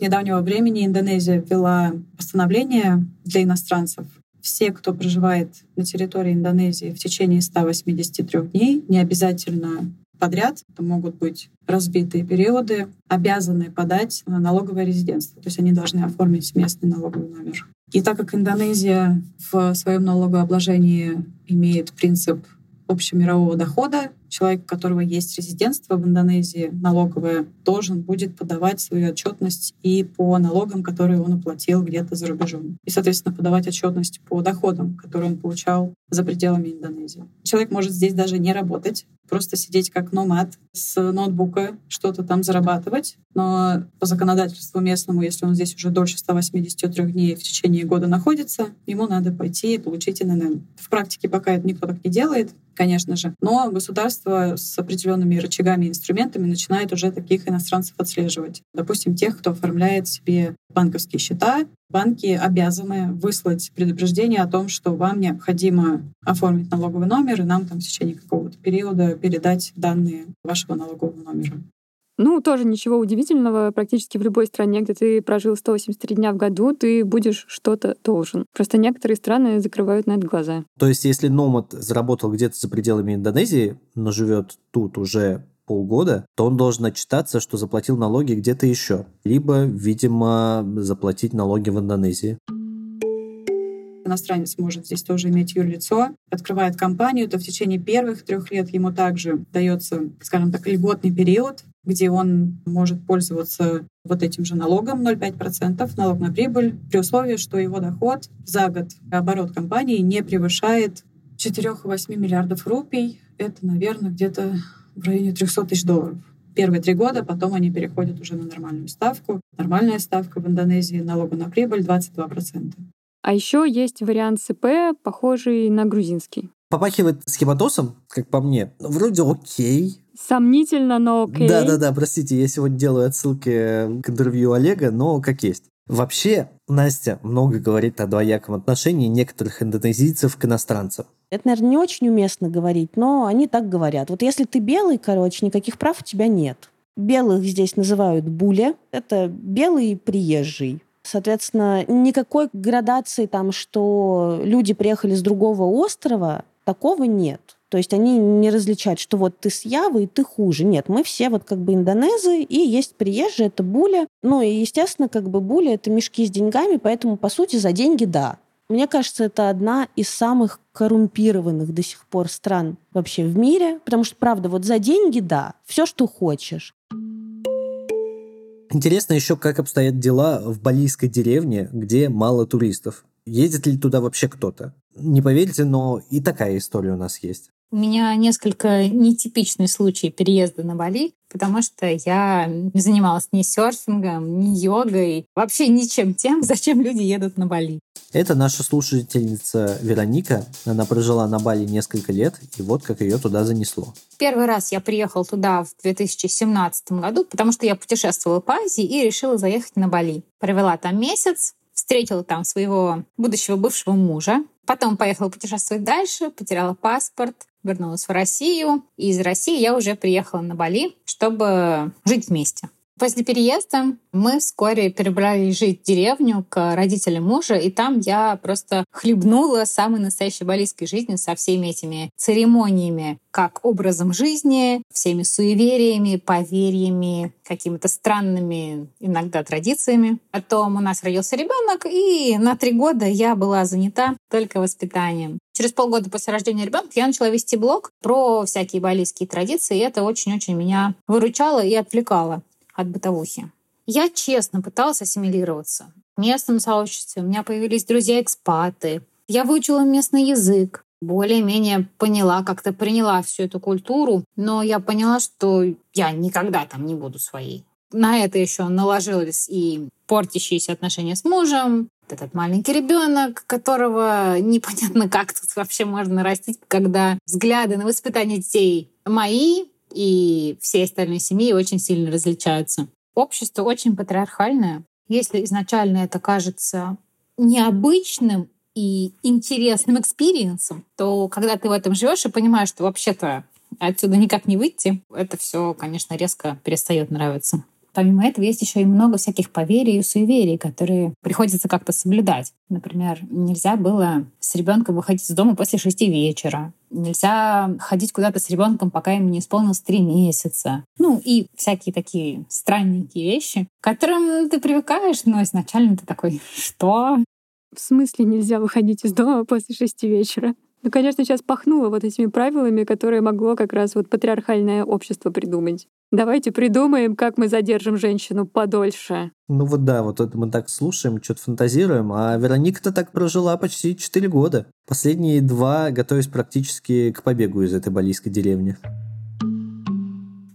Недавнего времени Индонезия ввела постановление для иностранцев, все, кто проживает на территории Индонезии в течение 183 дней, не обязательно подряд, это могут быть разбитые периоды, обязаны подать налоговое резидентство. То есть они должны оформить местный налоговый номер. И так как Индонезия в своем налогообложении имеет принцип общемирового дохода, человек, у которого есть резидентство в Индонезии налоговое, должен будет подавать свою отчетность и по налогам, которые он уплатил где-то за рубежом. И, соответственно, подавать отчетность по доходам, которые он получал за пределами Индонезии. Человек может здесь даже не работать, просто сидеть как номад с ноутбука, что-то там зарабатывать. Но по законодательству местному, если он здесь уже дольше 183 дней в течение года находится, ему надо пойти и получить ННН. В практике пока это никто так не делает, конечно же. Но государство с определенными рычагами и инструментами начинает уже таких иностранцев отслеживать. Допустим, тех, кто оформляет себе банковские счета, банки обязаны выслать предупреждение о том, что вам необходимо оформить налоговый номер и нам там в течение какого-то периода передать данные вашего налогового номера. Ну, тоже ничего удивительного. Практически в любой стране, где ты прожил 183 дня в году, ты будешь что-то должен. Просто некоторые страны закрывают на это глаза. То есть, если номад заработал где-то за пределами Индонезии, но живет тут уже полгода, то он должен отчитаться, что заплатил налоги где-то еще. Либо, видимо, заплатить налоги в Индонезии иностранец может здесь тоже иметь юрлицо, открывает компанию, то в течение первых трех лет ему также дается, скажем так, льготный период, где он может пользоваться вот этим же налогом 0,5% налог на прибыль при условии, что его доход за год, оборот компании не превышает 4,8 миллиардов рупий. Это, наверное, где-то в районе 300 тысяч долларов. Первые три года, потом они переходят уже на нормальную ставку. Нормальная ставка в Индонезии налога на прибыль 22%. А еще есть вариант СП, похожий на грузинский. Попахивает схематозом, как по мне. Вроде окей. Сомнительно, но окей. Да-да-да, простите, я сегодня делаю отсылки к интервью Олега, но как есть. Вообще, Настя много говорит о двояком отношении некоторых индонезийцев к иностранцам. Это, наверное, не очень уместно говорить, но они так говорят. Вот если ты белый, короче, никаких прав у тебя нет. Белых здесь называют буля. Это белый приезжий. Соответственно, никакой градации там, что люди приехали с другого острова, такого нет. То есть они не различают, что вот ты с Явы и ты хуже. Нет, мы все вот как бы индонезы, и есть приезжие, это буля. Ну и, естественно, как бы буля — это мешки с деньгами, поэтому, по сути, за деньги — да. Мне кажется, это одна из самых коррумпированных до сих пор стран вообще в мире, потому что, правда, вот за деньги — да, все, что хочешь. Интересно еще, как обстоят дела в балийской деревне, где мало туристов. Ездит ли туда вообще кто-то? Не поверите, но и такая история у нас есть. У меня несколько нетипичный случай переезда на Бали, потому что я не занималась ни серфингом, ни йогой, вообще ничем тем, зачем люди едут на Бали. Это наша слушательница Вероника. Она прожила на Бали несколько лет, и вот как ее туда занесло. Первый раз я приехала туда в 2017 году, потому что я путешествовала по Азии и решила заехать на Бали. Провела там месяц, встретила там своего будущего бывшего мужа. Потом поехала путешествовать дальше, потеряла паспорт, вернулась в Россию. И из России я уже приехала на Бали, чтобы жить вместе. После переезда мы вскоре перебрались жить в деревню к родителям мужа, и там я просто хлебнула самой настоящей балийской жизни со всеми этими церемониями, как образом жизни, всеми суевериями, поверьями, какими-то странными иногда традициями. Потом у нас родился ребенок, и на три года я была занята только воспитанием. Через полгода после рождения ребенка я начала вести блог про всякие балийские традиции, и это очень-очень меня выручало и отвлекало от бытовухи. Я честно пыталась ассимилироваться в местном сообществе. У меня появились друзья-экспаты. Я выучила местный язык. Более-менее поняла, как-то приняла всю эту культуру, но я поняла, что я никогда там не буду своей. На это еще наложилось и портящиеся отношения с мужем, этот маленький ребенок, которого непонятно как тут вообще можно растить, когда взгляды на воспитание детей мои, и всей остальной семьи очень сильно различаются. Общество очень патриархальное. Если изначально это кажется необычным и интересным experience ом, то когда ты в этом живешь и понимаешь, что вообще-то отсюда никак не выйти, это все, конечно, резко перестает нравиться. Помимо этого есть еще и много всяких поверий и суеверий, которые приходится как-то соблюдать. Например, нельзя было с ребенком выходить из дома после шести вечера. Нельзя ходить куда-то с ребенком, пока ему не исполнилось три месяца. Ну и всякие такие странненькие вещи, к которым ты привыкаешь, но изначально ты такой, что? В смысле нельзя выходить из дома после шести вечера? Ну, конечно, сейчас пахнуло вот этими правилами, которые могло как раз вот патриархальное общество придумать. Давайте придумаем, как мы задержим женщину подольше. Ну вот да, вот это мы так слушаем, что-то фантазируем, а Вероника-то так прожила почти 4 года. Последние два готовясь практически к побегу из этой балийской деревни.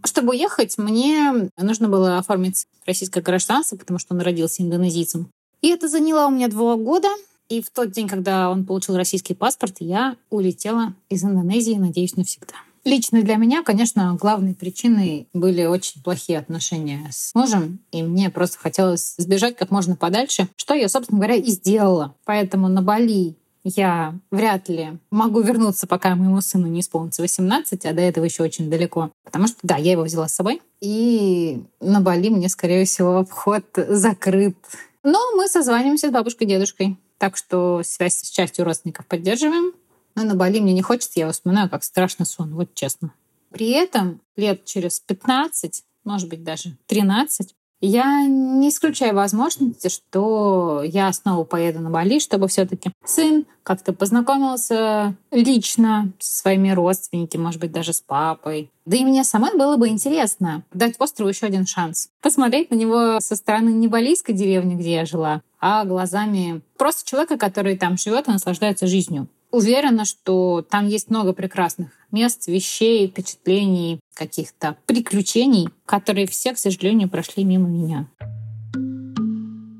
Чтобы уехать, мне нужно было оформить российское гражданство, потому что он родился индонезийцем. И это заняло у меня два года. И в тот день, когда он получил российский паспорт, я улетела из Индонезии, надеюсь, навсегда. Лично для меня, конечно, главной причиной были очень плохие отношения с мужем, и мне просто хотелось сбежать как можно подальше, что я, собственно говоря, и сделала. Поэтому на Бали я вряд ли могу вернуться, пока моему сыну не исполнится 18, а до этого еще очень далеко. Потому что, да, я его взяла с собой. И на Бали мне, скорее всего, вход закрыт. Но мы созваниваемся с бабушкой и дедушкой. Так что связь с частью родственников поддерживаем. Но на Бали мне не хочется, я вспоминаю, как страшно сон, вот честно. При этом лет через 15, может быть, даже 13, я не исключаю возможности, что я снова поеду на Бали, чтобы все-таки сын как-то познакомился лично со своими родственниками, может быть, даже с папой. Да и мне самой было бы интересно дать острову еще один шанс. Посмотреть на него со стороны не балийской деревни, где я жила, а глазами просто человека, который там живет и наслаждается жизнью. Уверена, что там есть много прекрасных мест, вещей, впечатлений, каких-то приключений, которые все, к сожалению, прошли мимо меня.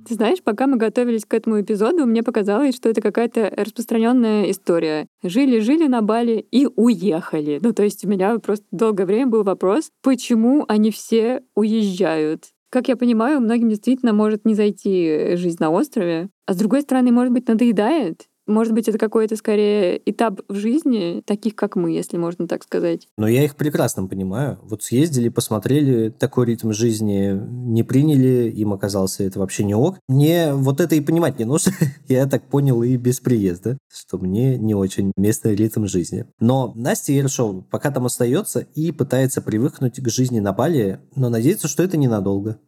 Ты знаешь, пока мы готовились к этому эпизоду, мне показалось, что это какая-то распространенная история. Жили-жили на Бали и уехали. Ну, то есть у меня просто долгое время был вопрос, почему они все уезжают? Как я понимаю, многим действительно может не зайти жизнь на острове, а с другой стороны, может быть, надоедает. Может быть, это какой-то скорее этап в жизни, таких как мы, если можно так сказать. Но я их прекрасно понимаю. Вот съездили, посмотрели, такой ритм жизни не приняли, им оказался это вообще не ок. Мне вот это и понимать не нужно. я так понял и без приезда, что мне не очень местный ритм жизни. Но Настя Ершова пока там остается и пытается привыкнуть к жизни на Бали, но надеется, что это ненадолго.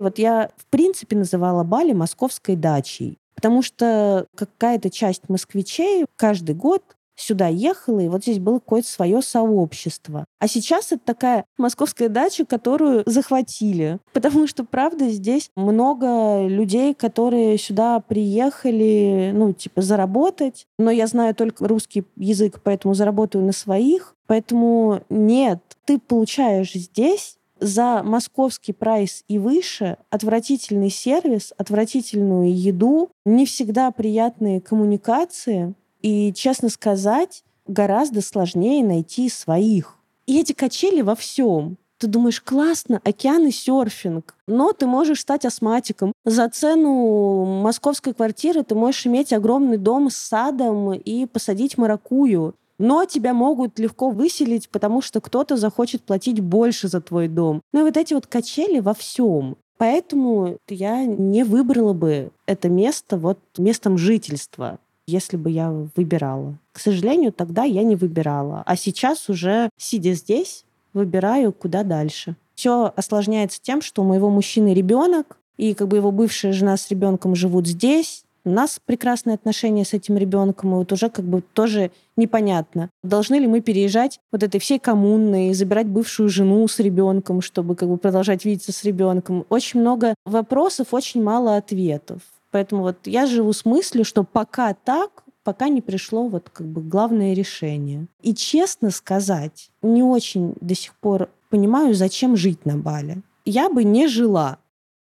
Вот я, в принципе, называла Бали московской дачей. Потому что какая-то часть москвичей каждый год сюда ехала, и вот здесь было какое-то свое сообщество. А сейчас это такая московская дача, которую захватили. Потому что, правда, здесь много людей, которые сюда приехали, ну, типа, заработать. Но я знаю только русский язык, поэтому заработаю на своих. Поэтому нет, ты получаешь здесь за московский прайс и выше отвратительный сервис, отвратительную еду, не всегда приятные коммуникации. И, честно сказать, гораздо сложнее найти своих. И эти качели во всем. Ты думаешь, классно, океан и серфинг, но ты можешь стать астматиком. За цену московской квартиры ты можешь иметь огромный дом с садом и посадить маракую. Но тебя могут легко выселить, потому что кто-то захочет платить больше за твой дом. Ну и вот эти вот качели во всем. Поэтому я не выбрала бы это место вот местом жительства если бы я выбирала. К сожалению, тогда я не выбирала. А сейчас уже, сидя здесь, выбираю, куда дальше. Все осложняется тем, что у моего мужчины ребенок, и как бы его бывшая жена с ребенком живут здесь. У нас прекрасные отношения с этим ребенком, и вот уже как бы тоже непонятно, должны ли мы переезжать вот этой всей коммуной и забирать бывшую жену с ребенком, чтобы как бы продолжать видеться с ребенком. Очень много вопросов, очень мало ответов. Поэтому вот я живу с мыслью, что пока так, пока не пришло вот как бы главное решение. И честно сказать, не очень до сих пор понимаю, зачем жить на Бали. Я бы не жила.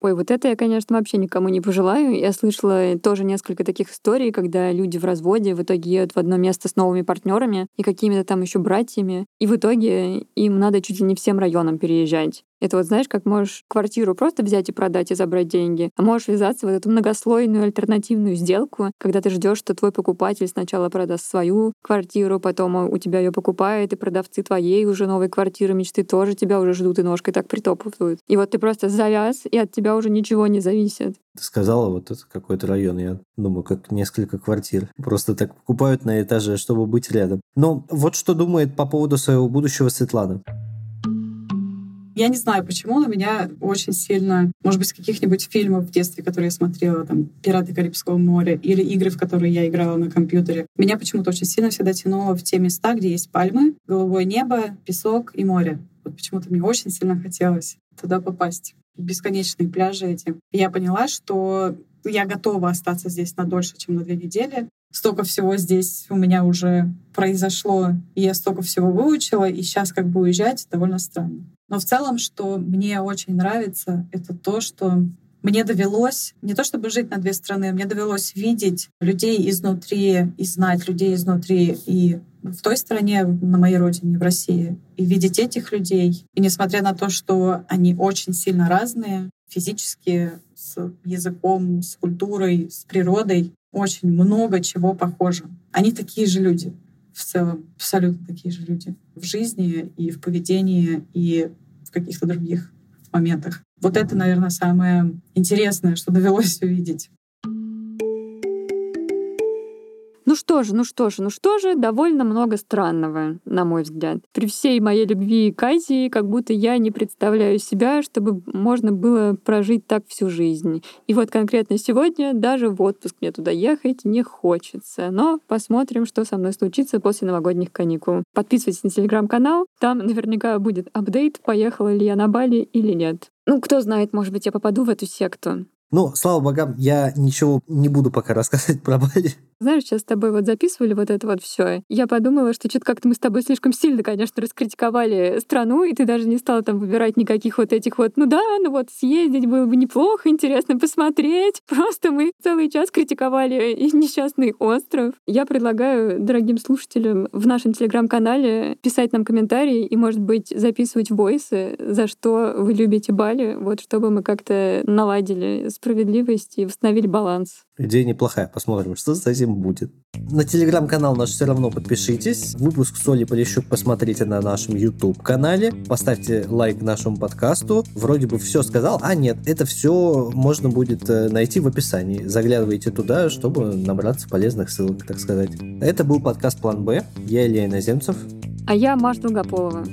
Ой, вот это я, конечно, вообще никому не пожелаю. Я слышала тоже несколько таких историй, когда люди в разводе в итоге едут в одно место с новыми партнерами и какими-то там еще братьями, и в итоге им надо чуть ли не всем районам переезжать. Это вот знаешь, как можешь квартиру просто взять и продать и забрать деньги, а можешь ввязаться в эту многослойную альтернативную сделку, когда ты ждешь, что твой покупатель сначала продаст свою квартиру, потом у тебя ее покупает, и продавцы твоей уже новой квартиры мечты тоже тебя уже ждут и ножкой так притопывают. И вот ты просто завяз, и от тебя уже ничего не зависит. Ты сказала, вот это какой-то район, я думаю, как несколько квартир. Просто так покупают на этаже, чтобы быть рядом. Но вот что думает по поводу своего будущего Светлана. Я не знаю, почему, но меня очень сильно, может быть, с каких-нибудь фильмов в детстве, которые я смотрела, там, «Пираты Карибского моря» или игры, в которые я играла на компьютере, меня почему-то очень сильно всегда тянуло в те места, где есть пальмы, голубое небо, песок и море. Вот почему-то мне очень сильно хотелось туда попасть. Бесконечные пляжи эти. Я поняла, что я готова остаться здесь на дольше, чем на две недели. Столько всего здесь у меня уже произошло, и я столько всего выучила, и сейчас как бы уезжать довольно странно. Но в целом, что мне очень нравится, это то, что мне довелось не то чтобы жить на две страны, мне довелось видеть людей изнутри и знать людей изнутри и в той стране, на моей родине, в России, и видеть этих людей. И несмотря на то, что они очень сильно разные, физически, с языком, с культурой, с природой, очень много чего похоже. Они такие же люди в целом абсолютно такие же люди в жизни и в поведении и в каких-то других моментах. Вот это, наверное, самое интересное, что довелось увидеть. Ну что же, ну что же, ну что же, довольно много странного, на мой взгляд. При всей моей любви к Азии, как будто я не представляю себя, чтобы можно было прожить так всю жизнь. И вот конкретно сегодня даже в отпуск мне туда ехать не хочется. Но посмотрим, что со мной случится после новогодних каникул. Подписывайтесь на телеграм-канал, там наверняка будет апдейт, поехала ли я на Бали или нет. Ну, кто знает, может быть, я попаду в эту секту. Ну, слава богам, я ничего не буду пока рассказывать про Бали. Знаешь, сейчас с тобой вот записывали вот это вот все. Я подумала, что что-то как-то мы с тобой слишком сильно, конечно, раскритиковали страну, и ты даже не стала там выбирать никаких вот этих вот, ну да, ну вот съездить было бы неплохо, интересно посмотреть. Просто мы целый час критиковали несчастный остров. Я предлагаю дорогим слушателям в нашем телеграм-канале писать нам комментарии и, может быть, записывать войсы, за что вы любите Бали, вот чтобы мы как-то наладили справедливость и восстановили баланс. Идея неплохая, посмотрим, что с этим будет. На телеграм-канал наш все равно подпишитесь. Выпуск Соли Полищук посмотрите на нашем YouTube-канале. Поставьте лайк нашему подкасту. Вроде бы все сказал. А нет, это все можно будет э, найти в описании. Заглядывайте туда, чтобы набраться полезных ссылок, так сказать. Это был подкаст «План Б». Я Илья Иноземцев. А я Маша Долгополова.